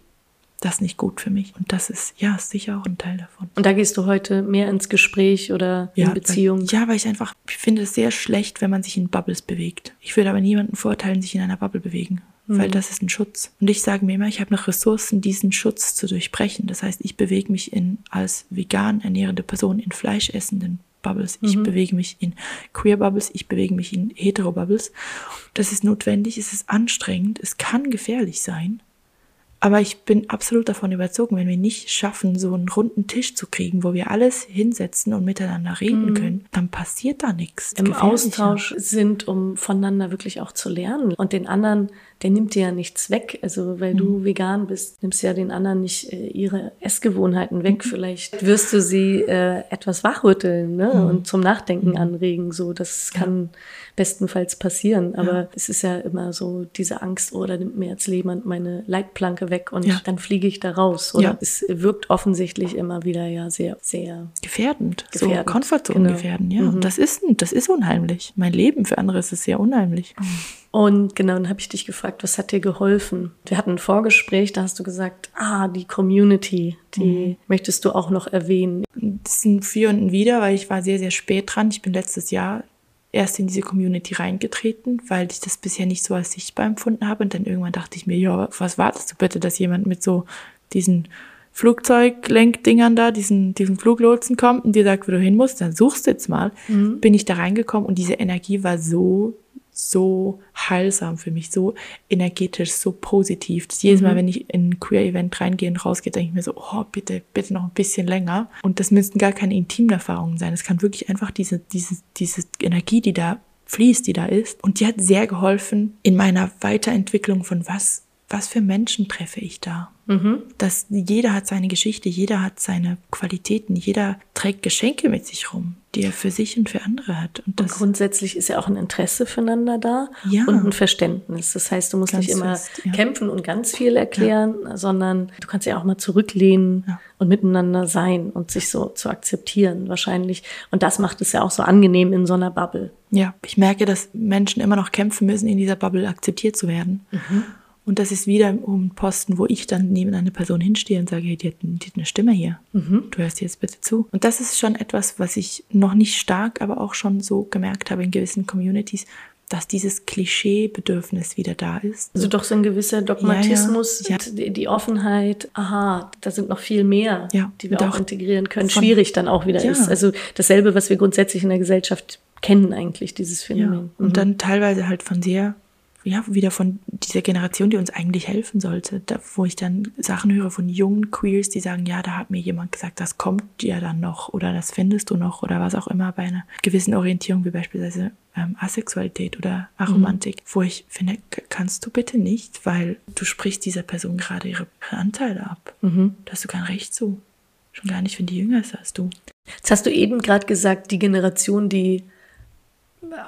Speaker 2: Das ist nicht gut für mich. Und das ist, ja, ist sicher auch ein Teil davon.
Speaker 1: Und da gehst du heute mehr ins Gespräch oder
Speaker 2: ja,
Speaker 1: in Beziehung?
Speaker 2: Weil, ja, weil ich einfach, ich finde es sehr schlecht, wenn man sich in Bubbles bewegt. Ich würde aber niemanden vorteilen, sich in einer Bubble bewegen weil das ist ein Schutz. Und ich sage mir immer, ich habe noch Ressourcen, diesen Schutz zu durchbrechen. Das heißt, ich bewege mich in als vegan ernährende Person in fleischessenden Bubbles. Ich mhm. bewege mich in Queer Bubbles, ich bewege mich in Hetero Bubbles. Das ist notwendig, es ist anstrengend, es kann gefährlich sein. Aber ich bin absolut davon überzeugt, wenn wir nicht schaffen, so einen runden Tisch zu kriegen, wo wir alles hinsetzen und miteinander reden mhm. können, dann passiert da nichts.
Speaker 1: Im Austausch sind, um voneinander wirklich auch zu lernen und den anderen der nimmt dir ja nichts weg. Also weil mhm. du vegan bist, nimmst ja den anderen nicht äh, ihre Essgewohnheiten weg. Mhm. Vielleicht wirst du sie äh, etwas wachrütteln ne? Mhm. und zum Nachdenken mhm. anregen. So, das kann ja. bestenfalls passieren. Aber ja. es ist ja immer so diese Angst, oh, da nimmt mir jetzt jemand meine Leitplanke weg und ja. dann fliege ich da raus. Oder es wirkt offensichtlich immer wieder ja sehr, sehr
Speaker 2: gefährdend. gefährdend. So Komfortzone genau. gefährden, ja. Mhm. Das ist, das ist unheimlich. Mein Leben für andere ist es sehr unheimlich.
Speaker 1: Und genau, dann habe ich dich gefragt, was hat dir geholfen? Wir hatten ein Vorgespräch, da hast du gesagt, ah, die Community, die mhm. möchtest du auch noch erwähnen.
Speaker 2: Das sind Für und ein Wider, weil ich war sehr, sehr spät dran. Ich bin letztes Jahr erst in diese Community reingetreten, weil ich das bisher nicht so als sichtbar empfunden habe. Und dann irgendwann dachte ich mir, ja, was wartest du bitte, dass jemand mit so diesen Flugzeuglenkdingern da, diesen, diesen Fluglotsen kommt und dir sagt, wo du hin musst, dann suchst du jetzt mal. Mhm. Bin ich da reingekommen und diese Energie war so so heilsam für mich, so energetisch, so positiv. Das jedes Mal, mhm. wenn ich in ein Queer-Event reingehe und rausgehe, denke ich mir so, oh, bitte, bitte noch ein bisschen länger. Und das müssten gar keine intimen Erfahrungen sein. Es kann wirklich einfach diese, diese, diese Energie, die da fließt, die da ist. Und die hat sehr geholfen in meiner Weiterentwicklung von was, was für Menschen treffe ich da. Mhm. Dass jeder hat seine Geschichte, jeder hat seine Qualitäten, jeder trägt Geschenke mit sich rum die er für sich und für andere hat.
Speaker 1: Und, und grundsätzlich ist ja auch ein Interesse füreinander da ja. und ein Verständnis. Das heißt, du musst ganz nicht immer fest, ja. kämpfen und ganz viel erklären, ja. sondern du kannst ja auch mal zurücklehnen und miteinander sein und sich so zu akzeptieren wahrscheinlich. Und das macht es ja auch so angenehm in so einer Bubble.
Speaker 2: Ja, ich merke, dass Menschen immer noch kämpfen müssen, in dieser Bubble akzeptiert zu werden. Mhm. Und das ist wieder um Posten, wo ich dann neben einer Person hinstehe und sage, hey, die hat, die hat eine Stimme hier. Mhm. Du hörst jetzt bitte zu. Und das ist schon etwas, was ich noch nicht stark, aber auch schon so gemerkt habe in gewissen Communities, dass dieses Klischeebedürfnis wieder da ist.
Speaker 1: Also doch so ein gewisser Dogmatismus, ja, ja. Die, die, Offenheit, aha, da sind noch viel mehr, ja, die wir auch integrieren können, schwierig dann auch wieder ist. Also dasselbe, was wir grundsätzlich in der Gesellschaft kennen eigentlich, dieses Phänomen.
Speaker 2: Und mhm. dann teilweise halt von sehr ja, wieder von dieser Generation, die uns eigentlich helfen sollte, da, wo ich dann Sachen höre von jungen Queers, die sagen, ja, da hat mir jemand gesagt, das kommt ja dann noch oder das findest du noch oder was auch immer bei einer gewissen Orientierung, wie beispielsweise ähm, Asexualität oder Aromantik, mhm. wo ich finde, kannst du bitte nicht, weil du sprichst dieser Person gerade ihre Anteile ab. Mhm. Da hast du kein Recht zu. Schon gar nicht, wenn die jünger ist als du.
Speaker 1: Jetzt hast du eben gerade gesagt, die Generation, die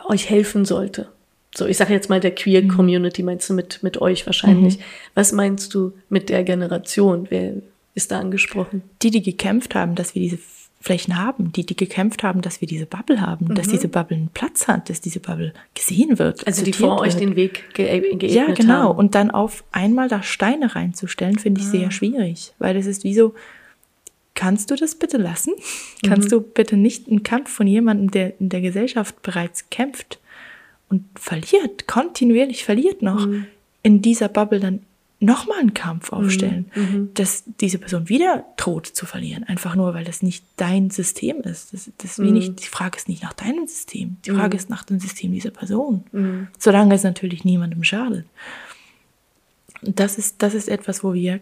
Speaker 1: euch helfen sollte so ich sage jetzt mal der Queer mhm. Community, meinst du mit, mit euch wahrscheinlich. Mhm. Was meinst du mit der Generation? Wer ist da angesprochen?
Speaker 2: Die, die gekämpft haben, dass wir diese Flächen haben, die, die gekämpft haben, dass wir diese Bubble haben, mhm. dass diese Bubble einen Platz hat, dass diese Bubble gesehen wird.
Speaker 1: Also die vor wird. euch den Weg ge geebnet
Speaker 2: Ja, genau. Haben. Und dann auf einmal da Steine reinzustellen, finde ich ah. sehr schwierig, weil das ist wie so, kannst du das bitte lassen? Mhm. Kannst du bitte nicht einen Kampf von jemandem, der in der Gesellschaft bereits kämpft, und verliert, kontinuierlich verliert noch, mhm. in dieser Bubble dann nochmal einen Kampf mhm. aufstellen, mhm. dass diese Person wieder droht zu verlieren, einfach nur, weil das nicht dein System ist. Das, das mhm. nicht, die Frage ist nicht nach deinem System, die Frage mhm. ist nach dem System dieser Person, mhm. solange es natürlich niemandem schadet. Und das ist, das ist etwas, wo wir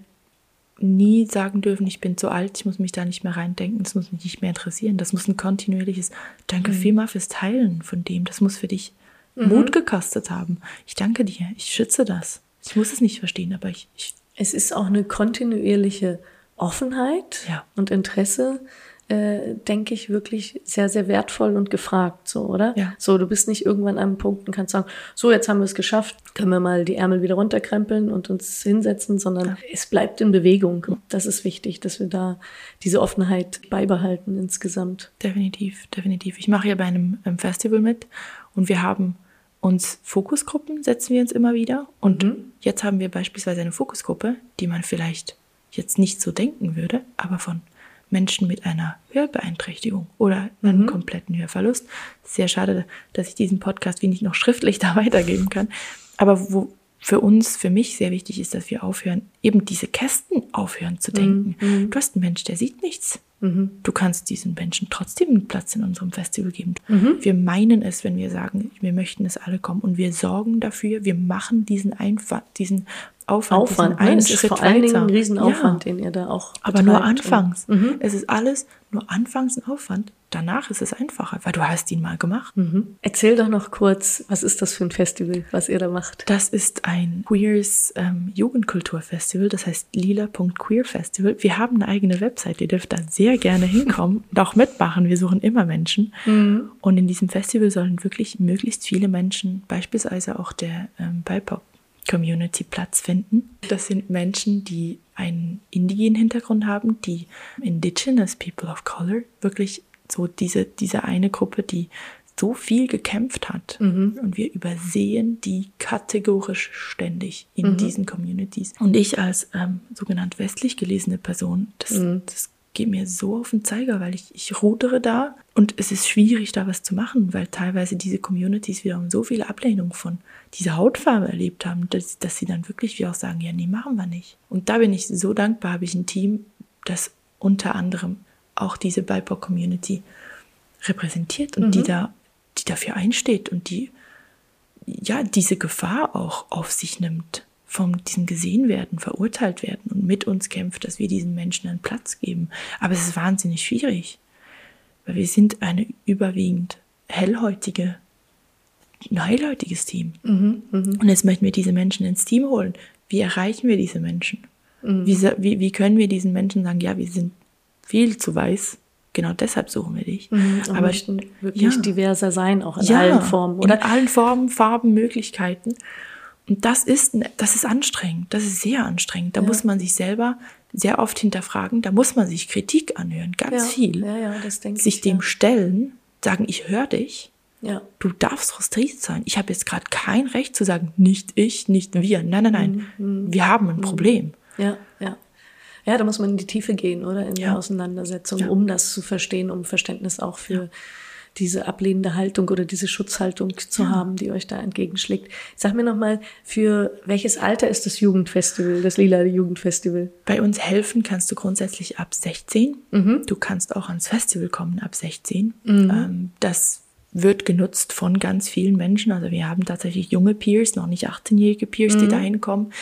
Speaker 2: nie sagen dürfen, ich bin zu alt, ich muss mich da nicht mehr reindenken, das muss mich nicht mehr interessieren. Das muss ein kontinuierliches Danke mhm. vielmal fürs Teilen von dem. Das muss für dich mhm. Mut gekostet haben. Ich danke dir, ich schütze das. Ich muss es nicht verstehen, aber ich. ich
Speaker 1: es ist auch eine kontinuierliche Offenheit ja. und Interesse, äh, denke ich, wirklich sehr, sehr wertvoll und gefragt, so, oder?
Speaker 2: Ja.
Speaker 1: So, du bist nicht irgendwann an einem Punkt und kannst sagen, so, jetzt haben wir es geschafft, können wir mal die Ärmel wieder runterkrempeln und uns hinsetzen, sondern ja. es bleibt in Bewegung. Das ist wichtig, dass wir da diese Offenheit beibehalten insgesamt.
Speaker 2: Definitiv, definitiv. Ich mache ja bei einem, einem Festival mit und wir haben uns Fokusgruppen setzen wir uns immer wieder. Und mhm. jetzt haben wir beispielsweise eine Fokusgruppe, die man vielleicht jetzt nicht so denken würde, aber von Menschen mit einer Hörbeeinträchtigung oder einem mhm. kompletten Hörverlust. Sehr schade, dass ich diesen Podcast wie nicht noch schriftlich da weitergeben kann. Aber wo für uns, für mich sehr wichtig ist, dass wir aufhören, eben diese Kästen aufhören zu denken. Mhm. Du hast einen Mensch, der sieht nichts. Mhm. Du kannst diesen Menschen trotzdem einen Platz in unserem Festival geben. Mhm. Wir meinen es, wenn wir sagen, wir möchten, dass alle kommen und wir sorgen dafür, wir machen diesen Einfach, diesen Aufwand.
Speaker 1: Aufwand, nein, es ist vor allen Dingen ein Riesenaufwand, ja. den ihr da auch
Speaker 2: Aber nur anfangs. Mhm. Es ist alles nur anfangs ein Aufwand. Danach ist es einfacher, weil du hast ihn mal gemacht.
Speaker 1: Mhm. Erzähl doch noch kurz, was ist das für ein Festival, was ihr da macht?
Speaker 2: Das ist ein queers ähm, Jugendkulturfestival, das heißt lila.queerfestival. Wir haben eine eigene Website, ihr dürft da sehr gerne hinkommen und auch mitmachen. Wir suchen immer Menschen. Mhm. Und in diesem Festival sollen wirklich möglichst viele Menschen, beispielsweise auch der ähm, BIPOC Community Platz finden. Das sind Menschen, die einen indigenen Hintergrund haben, die Indigenous People of Color, wirklich so diese, diese eine Gruppe, die so viel gekämpft hat. Mhm. Und wir übersehen die kategorisch ständig in mhm. diesen Communities. Und ich als ähm, sogenannt westlich gelesene Person, das, mhm. das geht mir so auf den Zeiger, weil ich, ich rudere da und es ist schwierig, da was zu machen, weil teilweise diese Communities wiederum so viele Ablehnung von dieser Hautfarbe erlebt haben, dass, dass sie dann wirklich wie auch sagen, ja, nee, machen wir nicht. Und da bin ich so dankbar, habe ich ein Team, das unter anderem auch diese BIPOC-Community repräsentiert und mhm. die da, die dafür einsteht und die ja diese Gefahr auch auf sich nimmt von diesem gesehen werden, verurteilt werden und mit uns kämpft, dass wir diesen Menschen einen Platz geben. Aber es ist wahnsinnig schwierig, weil wir sind eine überwiegend hellhäutige, ein hellhäutiges Team. Mhm, mh. Und jetzt möchten wir diese Menschen ins Team holen. Wie erreichen wir diese Menschen? Mhm. Wie, wie, wie können wir diesen Menschen sagen, ja, wir sind viel zu weiß, genau deshalb suchen wir dich.
Speaker 1: Mhm, aber möchten wirklich ja, diverser sein, auch in ja, allen Formen,
Speaker 2: oder? In allen Formen, Farben, Möglichkeiten. Und das ist, das ist anstrengend. Das ist sehr anstrengend. Da ja. muss man sich selber sehr oft hinterfragen. Da muss man sich Kritik anhören. Ganz viel. Sich
Speaker 1: ich,
Speaker 2: dem stellen, sagen, ich höre dich.
Speaker 1: Ja.
Speaker 2: Du darfst frustriert sein. Ich habe jetzt gerade kein Recht zu sagen, nicht ich, nicht wir. Nein, nein, nein. Mhm. Wir haben ein mhm. Problem.
Speaker 1: Ja, ja. Ja, da muss man in die Tiefe gehen, oder? In der Auseinandersetzung, um das zu verstehen, um Verständnis auch für diese ablehnende Haltung oder diese Schutzhaltung zu ja. haben, die euch da entgegenschlägt. Sag mir nochmal, für welches Alter ist das Jugendfestival, das Lila Jugendfestival?
Speaker 2: Bei uns helfen kannst du grundsätzlich ab 16. Mhm. Du kannst auch ans Festival kommen ab 16. Mhm. Ähm, das wird genutzt von ganz vielen Menschen. Also wir haben tatsächlich junge Peers, noch nicht 18-jährige Peers, mhm. die da hinkommen.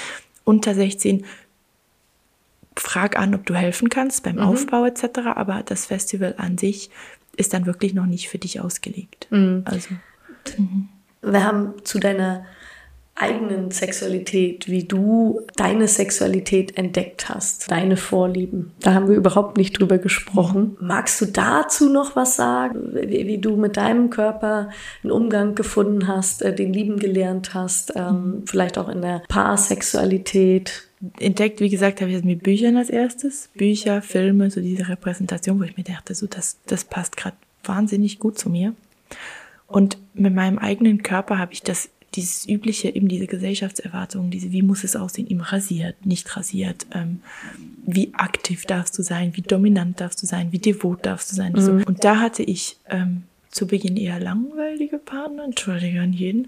Speaker 2: Unter 16 frag an, ob du helfen kannst beim mhm. Aufbau etc. Aber das Festival an sich ist dann wirklich noch nicht für dich ausgelegt. Mhm. Also.
Speaker 1: Wir haben zu deiner eigenen Sexualität, wie du deine Sexualität entdeckt hast, deine Vorlieben. Da haben wir überhaupt nicht drüber gesprochen. Magst du dazu noch was sagen, wie, wie du mit deinem Körper einen Umgang gefunden hast, äh, den lieben gelernt hast, ähm, vielleicht auch in der Paarsexualität?
Speaker 2: Entdeckt, wie gesagt, habe ich das mit Büchern als erstes. Bücher, Filme, so diese Repräsentation, wo ich mir dachte, so das, das passt gerade wahnsinnig gut zu mir. Und mit meinem eigenen Körper habe ich das dieses übliche, eben diese Gesellschaftserwartungen, diese, wie muss es aussehen, ihm rasiert, nicht rasiert, ähm, wie aktiv darfst du sein, wie dominant darfst du sein, wie devot darfst du sein. Mhm. So. Und da hatte ich ähm, zu Beginn eher langweilige Partner, entschuldige an jeden,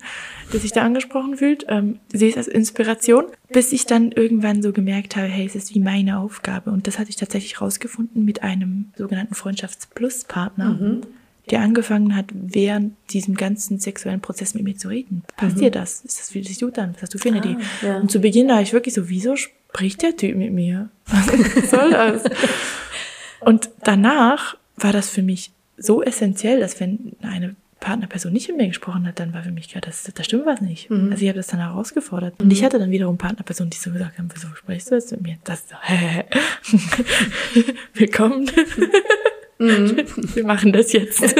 Speaker 2: der sich da angesprochen fühlt, ähm, sehe es als Inspiration, bis ich dann irgendwann so gemerkt habe, hey, es ist wie meine Aufgabe. Und das hatte ich tatsächlich rausgefunden mit einem sogenannten Freundschafts-Plus-Partner. Mhm der angefangen hat, während diesem ganzen sexuellen Prozess mit mir zu reden. Passt mhm. dir das? Ist das, fühlt sich gut an? Was hast du für eine ah, Idee? Ja. Und zu Beginn war ich wirklich so, wieso spricht der Typ mit mir? Was soll das? Und danach war das für mich so essentiell, dass wenn eine Partnerperson nicht mit mir gesprochen hat, dann war für mich klar, dass da stimmt was nicht. Mhm. Also ich habe das dann herausgefordert. Und ich mhm. hatte dann wiederum Partnerpersonen, die so gesagt haben, wieso sprichst du jetzt mit mir? Das so, hä? Willkommen. Mhm. Wir machen das jetzt.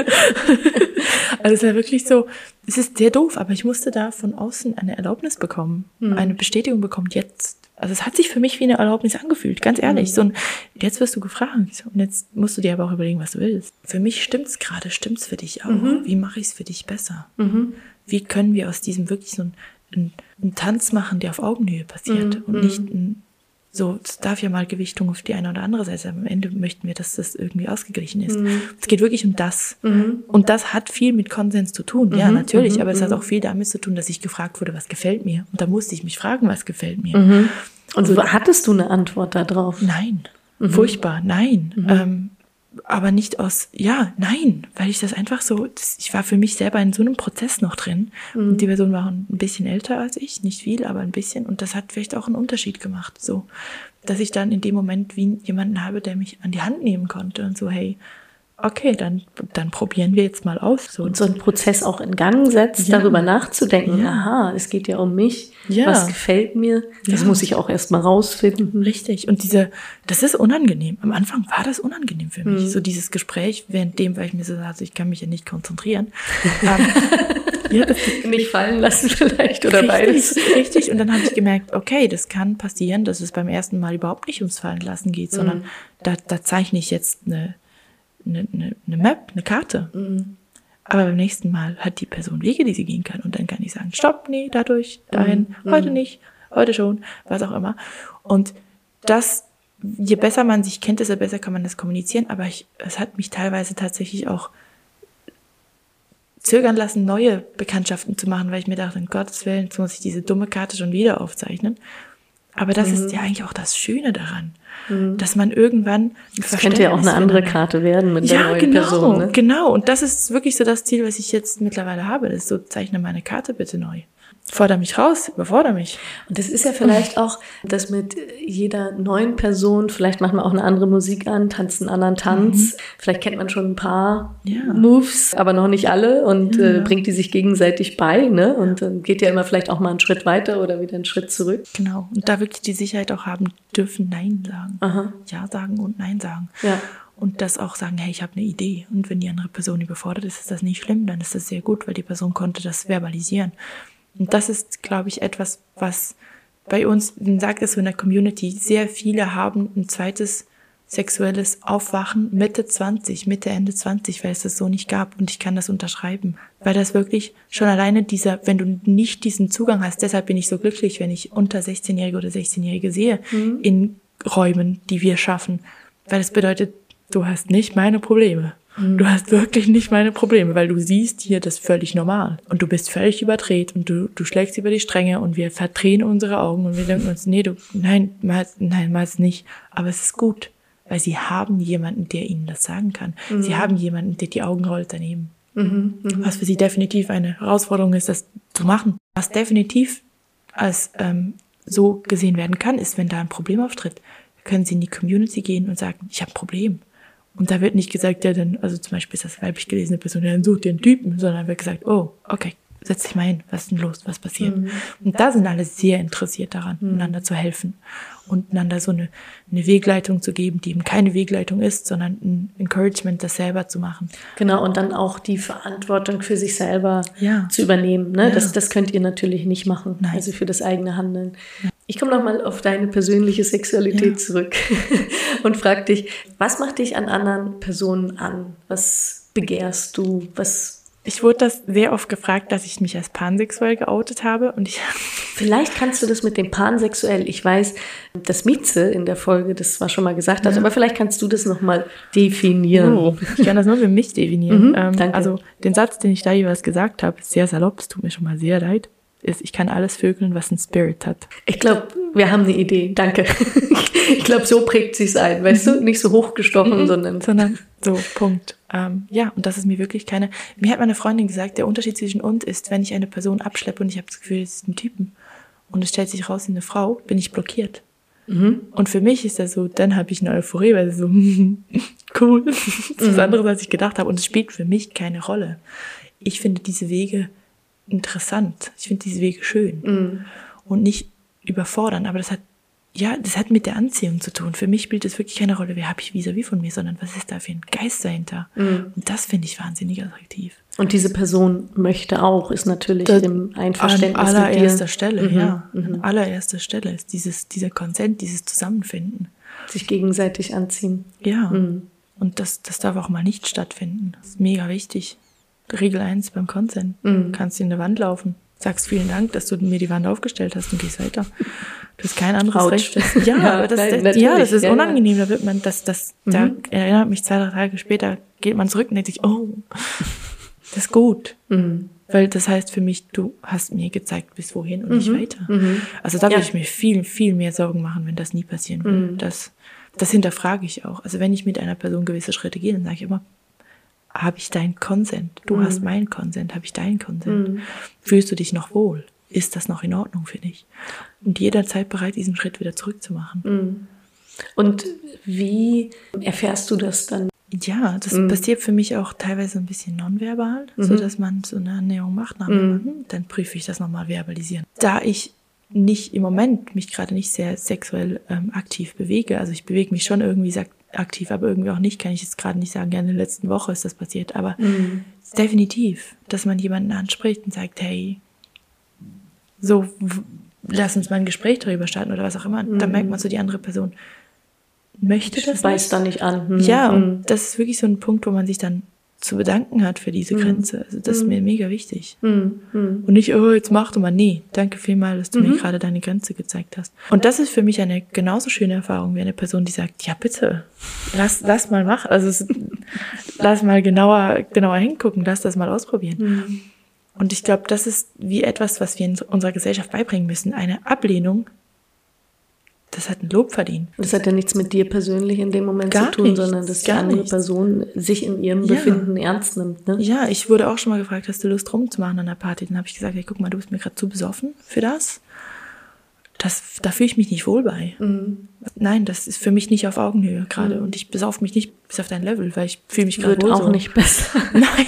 Speaker 2: also es war wirklich so, es ist sehr doof, aber ich musste da von außen eine Erlaubnis bekommen, mhm. eine Bestätigung bekommen, jetzt. Also es hat sich für mich wie eine Erlaubnis angefühlt, ganz ehrlich. Mhm. So ein, jetzt wirst du gefragt und jetzt musst du dir aber auch überlegen, was du willst. Für mich stimmt's gerade, stimmt's für dich auch. Mhm. Wie mache ich es für dich besser? Mhm. Wie können wir aus diesem wirklich so ein, ein, ein Tanz machen, der auf Augenhöhe passiert mhm. und nicht ein so, es darf ja mal Gewichtung auf die eine oder andere Seite. Am Ende möchten wir, dass das irgendwie ausgeglichen ist. Mhm. Es geht wirklich um das. Mhm. Und das hat viel mit Konsens zu tun. Mhm. Ja, natürlich. Aber es hat mhm. auch viel damit zu tun, dass ich gefragt wurde, was gefällt mir. Und da musste ich mich fragen, was gefällt mir.
Speaker 1: Mhm. Und also, hattest du eine Antwort darauf?
Speaker 2: Nein. Mhm. Furchtbar. Nein. Ähm, aber nicht aus, ja, nein, weil ich das einfach so, das, ich war für mich selber in so einem Prozess noch drin. Mhm. Und die Person war ein bisschen älter als ich, nicht viel, aber ein bisschen. Und das hat vielleicht auch einen Unterschied gemacht, so, dass ich dann in dem Moment wie jemanden habe, der mich an die Hand nehmen konnte und so, hey, okay, dann, dann probieren wir jetzt mal aus.
Speaker 1: So. Und so einen Prozess auch in Gang setzt, ja. darüber nachzudenken, ja. aha, es geht ja um mich, ja. was gefällt mir, das muss ich auch erst mal rausfinden.
Speaker 2: Richtig. Und diese, das ist unangenehm. Am Anfang war das unangenehm für mich. Mhm. So dieses Gespräch, während dem, weil ich mir so dachte, ich kann mich ja nicht konzentrieren.
Speaker 1: ähm, ja, nicht fallen lassen vielleicht oder
Speaker 2: richtig,
Speaker 1: beides.
Speaker 2: Richtig. Und dann habe ich gemerkt, okay, das kann passieren, dass es beim ersten Mal überhaupt nicht ums Fallen lassen geht, sondern mhm. da, da zeichne ich jetzt eine eine, eine, eine Map, eine Karte. Mhm. Aber beim nächsten Mal hat die Person Wege, die sie gehen kann. Und dann kann ich sagen, stopp, nee, dadurch, dahin, mhm. heute nicht, heute schon, was auch immer. Und das, je besser man sich kennt, desto besser kann man das kommunizieren. Aber ich, es hat mich teilweise tatsächlich auch zögern lassen, neue Bekanntschaften zu machen, weil ich mir dachte, in Gottes Willen, jetzt muss ich diese dumme Karte schon wieder aufzeichnen. Aber das mhm. ist ja eigentlich auch das Schöne daran. Mhm. Dass man irgendwann
Speaker 1: Das könnte ja auch eine andere Karte werden mit der ja, neuen
Speaker 2: genau,
Speaker 1: Person. Ne?
Speaker 2: Genau, und das ist wirklich so das Ziel, was ich jetzt mittlerweile habe. Das ist so, zeichne meine Karte bitte neu forder mich raus, überfordere mich.
Speaker 1: Und das ist ja vielleicht auch, dass mit jeder neuen Person, vielleicht macht man auch eine andere Musik an, tanzt einen anderen Tanz, mhm. vielleicht kennt man schon ein paar ja. Moves, aber noch nicht alle und ja. äh, bringt die sich gegenseitig bei, ne? Und dann geht ja immer vielleicht auch mal einen Schritt weiter oder wieder einen Schritt zurück.
Speaker 2: Genau. Und da wirklich die Sicherheit auch haben dürfen, Nein sagen. Aha. Ja sagen und Nein sagen. Ja. Und das auch sagen, hey, ich habe eine Idee. Und wenn die andere Person überfordert ist, ist das nicht schlimm, dann ist das sehr gut, weil die Person konnte das verbalisieren. Und das ist, glaube ich, etwas, was bei uns, man sagt es so in der Community, sehr viele haben ein zweites sexuelles Aufwachen Mitte 20, Mitte, Ende 20, weil es das so nicht gab und ich kann das unterschreiben. Weil das wirklich schon alleine dieser, wenn du nicht diesen Zugang hast, deshalb bin ich so glücklich, wenn ich unter 16-Jährige oder 16-Jährige sehe, mhm. in Räumen, die wir schaffen. Weil das bedeutet, du hast nicht meine Probleme. Mhm. Du hast wirklich nicht meine Probleme, weil du siehst hier das völlig normal. Und du bist völlig überdreht und du, du schlägst über die Stränge und wir verdrehen unsere Augen und wir denken uns, nee, du, nein, meist, nein, meist nicht. Aber es ist gut, weil sie haben jemanden, der ihnen das sagen kann. Mhm. Sie haben jemanden, der die Augen rollt daneben. Mhm. Mhm. Was für sie definitiv eine Herausforderung ist, das zu machen. Was definitiv als ähm, so gesehen werden kann, ist, wenn da ein Problem auftritt, können sie in die Community gehen und sagen, ich habe ein Problem. Und da wird nicht gesagt, ja, dann, also zum Beispiel ist das weiblich gelesene Person, ja, dann sucht dir einen Typen, sondern wird gesagt, oh, okay, setz dich mal hin, was ist denn los, was passiert? Mhm. Und da sind alle sehr interessiert daran, mhm. einander zu helfen und einander so eine, eine Wegleitung zu geben, die eben keine Wegleitung ist, sondern ein Encouragement, das selber zu machen.
Speaker 1: Genau, und dann auch die Verantwortung für sich selber ja. zu übernehmen. Ne? Ja. Das, das könnt ihr natürlich nicht machen, Nein. also für das eigene Handeln. Ja. Ich komme nochmal auf deine persönliche Sexualität zurück und frag dich, was macht dich an anderen Personen an? Was begehrst du? Was
Speaker 2: ich wurde das sehr oft gefragt, dass ich mich als pansexuell geoutet habe und ich.
Speaker 1: Vielleicht kannst du das mit dem pansexuell. Ich weiß, dass Mieze in der Folge das zwar schon mal gesagt hat, ja. aber vielleicht kannst du das nochmal definieren. Oh,
Speaker 2: ich kann das nur für mich definieren. Mhm, ähm, also den Satz, den ich da jeweils gesagt habe, ist sehr salopp, es tut mir schon mal sehr leid ist, ich kann alles vögeln, was ein Spirit hat.
Speaker 1: Ich glaube, wir haben eine Idee. Danke. ich glaube, so prägt sich's ein, weißt du? Nicht so hochgestochen, mhm. sondern.
Speaker 2: Sondern so, Punkt. Ähm, ja, und das ist mir wirklich keine. Mir hat meine Freundin gesagt, der Unterschied zwischen uns ist, wenn ich eine Person abschleppe und ich habe das Gefühl, es ist ein Typen und es stellt sich raus in eine Frau, bin ich blockiert. Mhm. Und für mich ist das so, dann habe ich eine Euphorie, weil so cool. das ist was mhm. anderes, als ich gedacht habe. Und es spielt für mich keine Rolle. Ich finde diese Wege interessant. Ich finde diese Wege schön. Mhm. Und nicht überfordern. Aber das hat ja, das hat mit der Anziehung zu tun. Für mich spielt es wirklich keine Rolle, wer habe ich vis-à-vis von mir, sondern was ist da für ein Geist dahinter.
Speaker 1: Mhm.
Speaker 2: Und das finde ich wahnsinnig attraktiv.
Speaker 1: Und diese Person möchte auch, ist natürlich
Speaker 2: Das-
Speaker 1: im Einverständnis
Speaker 2: An allererster Stelle,
Speaker 1: Mhm,
Speaker 2: ja. An allererster Stelle ist dieses, dieser Konsent, dieses Zusammenfinden.
Speaker 1: sich gegenseitig anziehen.
Speaker 2: Ja.
Speaker 1: Mhm.
Speaker 2: Und das, das darf auch mal nicht stattfinden. Das ist mega wichtig. Regel eins beim Consent.
Speaker 1: Mhm.
Speaker 2: Kannst in der Wand laufen. Sagst vielen Dank, dass du mir die Wand aufgestellt hast und gehst weiter. Du hast kein anderes
Speaker 1: Autsch.
Speaker 2: Recht. Ja,
Speaker 1: Ja,
Speaker 2: aber das,
Speaker 1: nein,
Speaker 2: das, ja, das ist
Speaker 1: ja,
Speaker 2: unangenehm. Da wird man, das, das, da
Speaker 1: Mhm.
Speaker 2: erinnert mich zwei, drei Tage später, geht man zurück und denkt sich, oh, das ist gut.
Speaker 1: Mhm.
Speaker 2: Weil das heißt für mich, du hast mir gezeigt, bis wohin und nicht weiter.
Speaker 1: Mhm.
Speaker 2: Also da
Speaker 1: Ja.
Speaker 2: würde ich mir viel, viel mehr Sorgen machen, wenn das nie passieren würde.
Speaker 1: Mhm.
Speaker 2: Das, das hinterfrage ich auch. Also wenn ich mit einer Person gewisse Schritte gehe, dann sage ich immer, habe ich deinen Consent? Du
Speaker 1: Mhm.
Speaker 2: hast meinen Consent, habe ich deinen Consent?
Speaker 1: Mhm.
Speaker 2: Fühlst du dich noch wohl? Ist das noch in Ordnung für dich? Und jederzeit bereit, diesen Schritt wieder zurückzumachen.
Speaker 1: Mhm. Und wie erfährst du das dann?
Speaker 2: Ja, das
Speaker 1: Mhm.
Speaker 2: passiert für mich auch teilweise ein bisschen nonverbal, so dass man so eine Annäherung macht.
Speaker 1: Mhm.
Speaker 2: jemandem, dann prüfe ich das nochmal verbalisieren. Da ich nicht im Moment mich gerade nicht sehr sexuell ähm, aktiv bewege, also ich bewege mich schon irgendwie sag- aktiv, aber irgendwie auch nicht, kann ich jetzt gerade nicht sagen, ja, in der letzten Woche ist das passiert, aber
Speaker 1: Mhm.
Speaker 2: definitiv, dass man jemanden anspricht und sagt, hey, so, lass uns mal ein Gespräch darüber starten oder was auch immer. Da merkt man so, die andere Person möchte das
Speaker 1: Ich weiß
Speaker 2: nicht.
Speaker 1: da nicht an. Mhm.
Speaker 2: Ja,
Speaker 1: Mhm.
Speaker 2: und das ist wirklich so ein Punkt, wo man sich dann zu bedanken hat für diese Grenze. Also das ist mir mega wichtig.
Speaker 1: Mhm. Mhm.
Speaker 2: Und nicht, oh, jetzt mach doch mal. Nee, danke vielmal, dass du mir gerade deine Grenze gezeigt hast. Und das ist für mich eine genauso schöne Erfahrung wie eine Person, die sagt, ja bitte, lass, lass mal machen. Also es, lass mal genauer, genauer hingucken, lass das mal ausprobieren.
Speaker 1: Mhm.
Speaker 2: Und ich glaube, das ist wie etwas, was wir in unserer Gesellschaft beibringen müssen. Eine Ablehnung, das hat ein Lob verdient.
Speaker 1: Das hat ja nichts mit dir persönlich in dem Moment
Speaker 2: Gar
Speaker 1: zu tun,
Speaker 2: nichts,
Speaker 1: sondern dass die andere
Speaker 2: nichts.
Speaker 1: Person sich in ihrem
Speaker 2: Ja.
Speaker 1: Befinden ernst nimmt. Ne?
Speaker 2: Ja, ich wurde auch schon mal gefragt, hast du Lust rumzumachen an der Party? Dann habe ich gesagt, hey, guck mal, du bist mir gerade zu besoffen für das. Das, da fühle ich mich nicht wohl bei.
Speaker 1: Mhm.
Speaker 2: Nein, das ist für mich nicht auf Augenhöhe gerade. Und ich besauf mich nicht bis auf dein Level, weil ich fühle mich gerade
Speaker 1: Wird
Speaker 2: wohl
Speaker 1: auch
Speaker 2: so.
Speaker 1: nicht besser.
Speaker 2: Nein.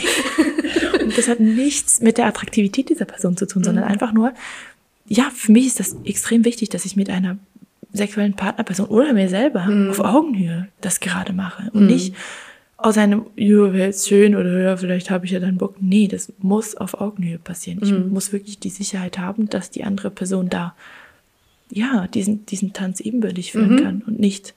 Speaker 2: Und das hat nichts mit der Attraktivität dieser Person zu tun, sondern einfach nur, ja, für mich ist das extrem wichtig, dass ich mit einer sexuellen Partnerperson oder mir selber auf Augenhöhe das gerade mache und nicht aus einem, ja, wäre jetzt schön oder ja, vielleicht habe ich ja dann Bock. Nee, das muss auf Augenhöhe passieren. Ich muss wirklich die Sicherheit haben, dass die andere Person da, ja, diesen, diesen Tanz ebenbürtig führen kann und nicht,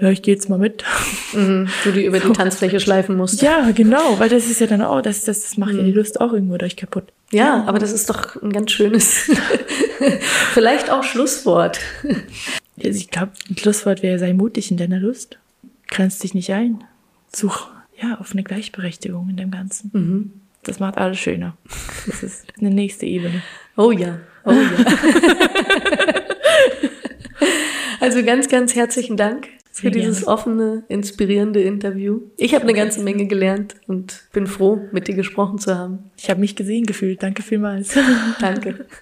Speaker 2: ja, ich gehe jetzt mal mit.
Speaker 1: Mhm. Du die über die Tanzfläche schleifen musst.
Speaker 2: Ja, genau, weil das ist ja dann auch, das, das, das macht ja die Lust auch irgendwo durch kaputt.
Speaker 1: Ja, aber das ist doch ein ganz schönes, vielleicht auch Schlusswort.
Speaker 2: Also ich glaube, ein Schlusswort wäre, sei mutig in deiner Lust. Grenz dich nicht ein. Such, ja, auf eine Gleichberechtigung in dem Ganzen.
Speaker 1: Mhm.
Speaker 2: Das macht alles schöner. Das ist eine nächste Ebene.
Speaker 1: Oh ja, oh ja. also ganz, ganz herzlichen Dank für dieses offene, inspirierende Interview. Ich habe eine ganze Menge gelernt und bin froh, mit dir gesprochen zu haben.
Speaker 2: Ich habe mich gesehen gefühlt. Danke vielmals.
Speaker 1: Danke.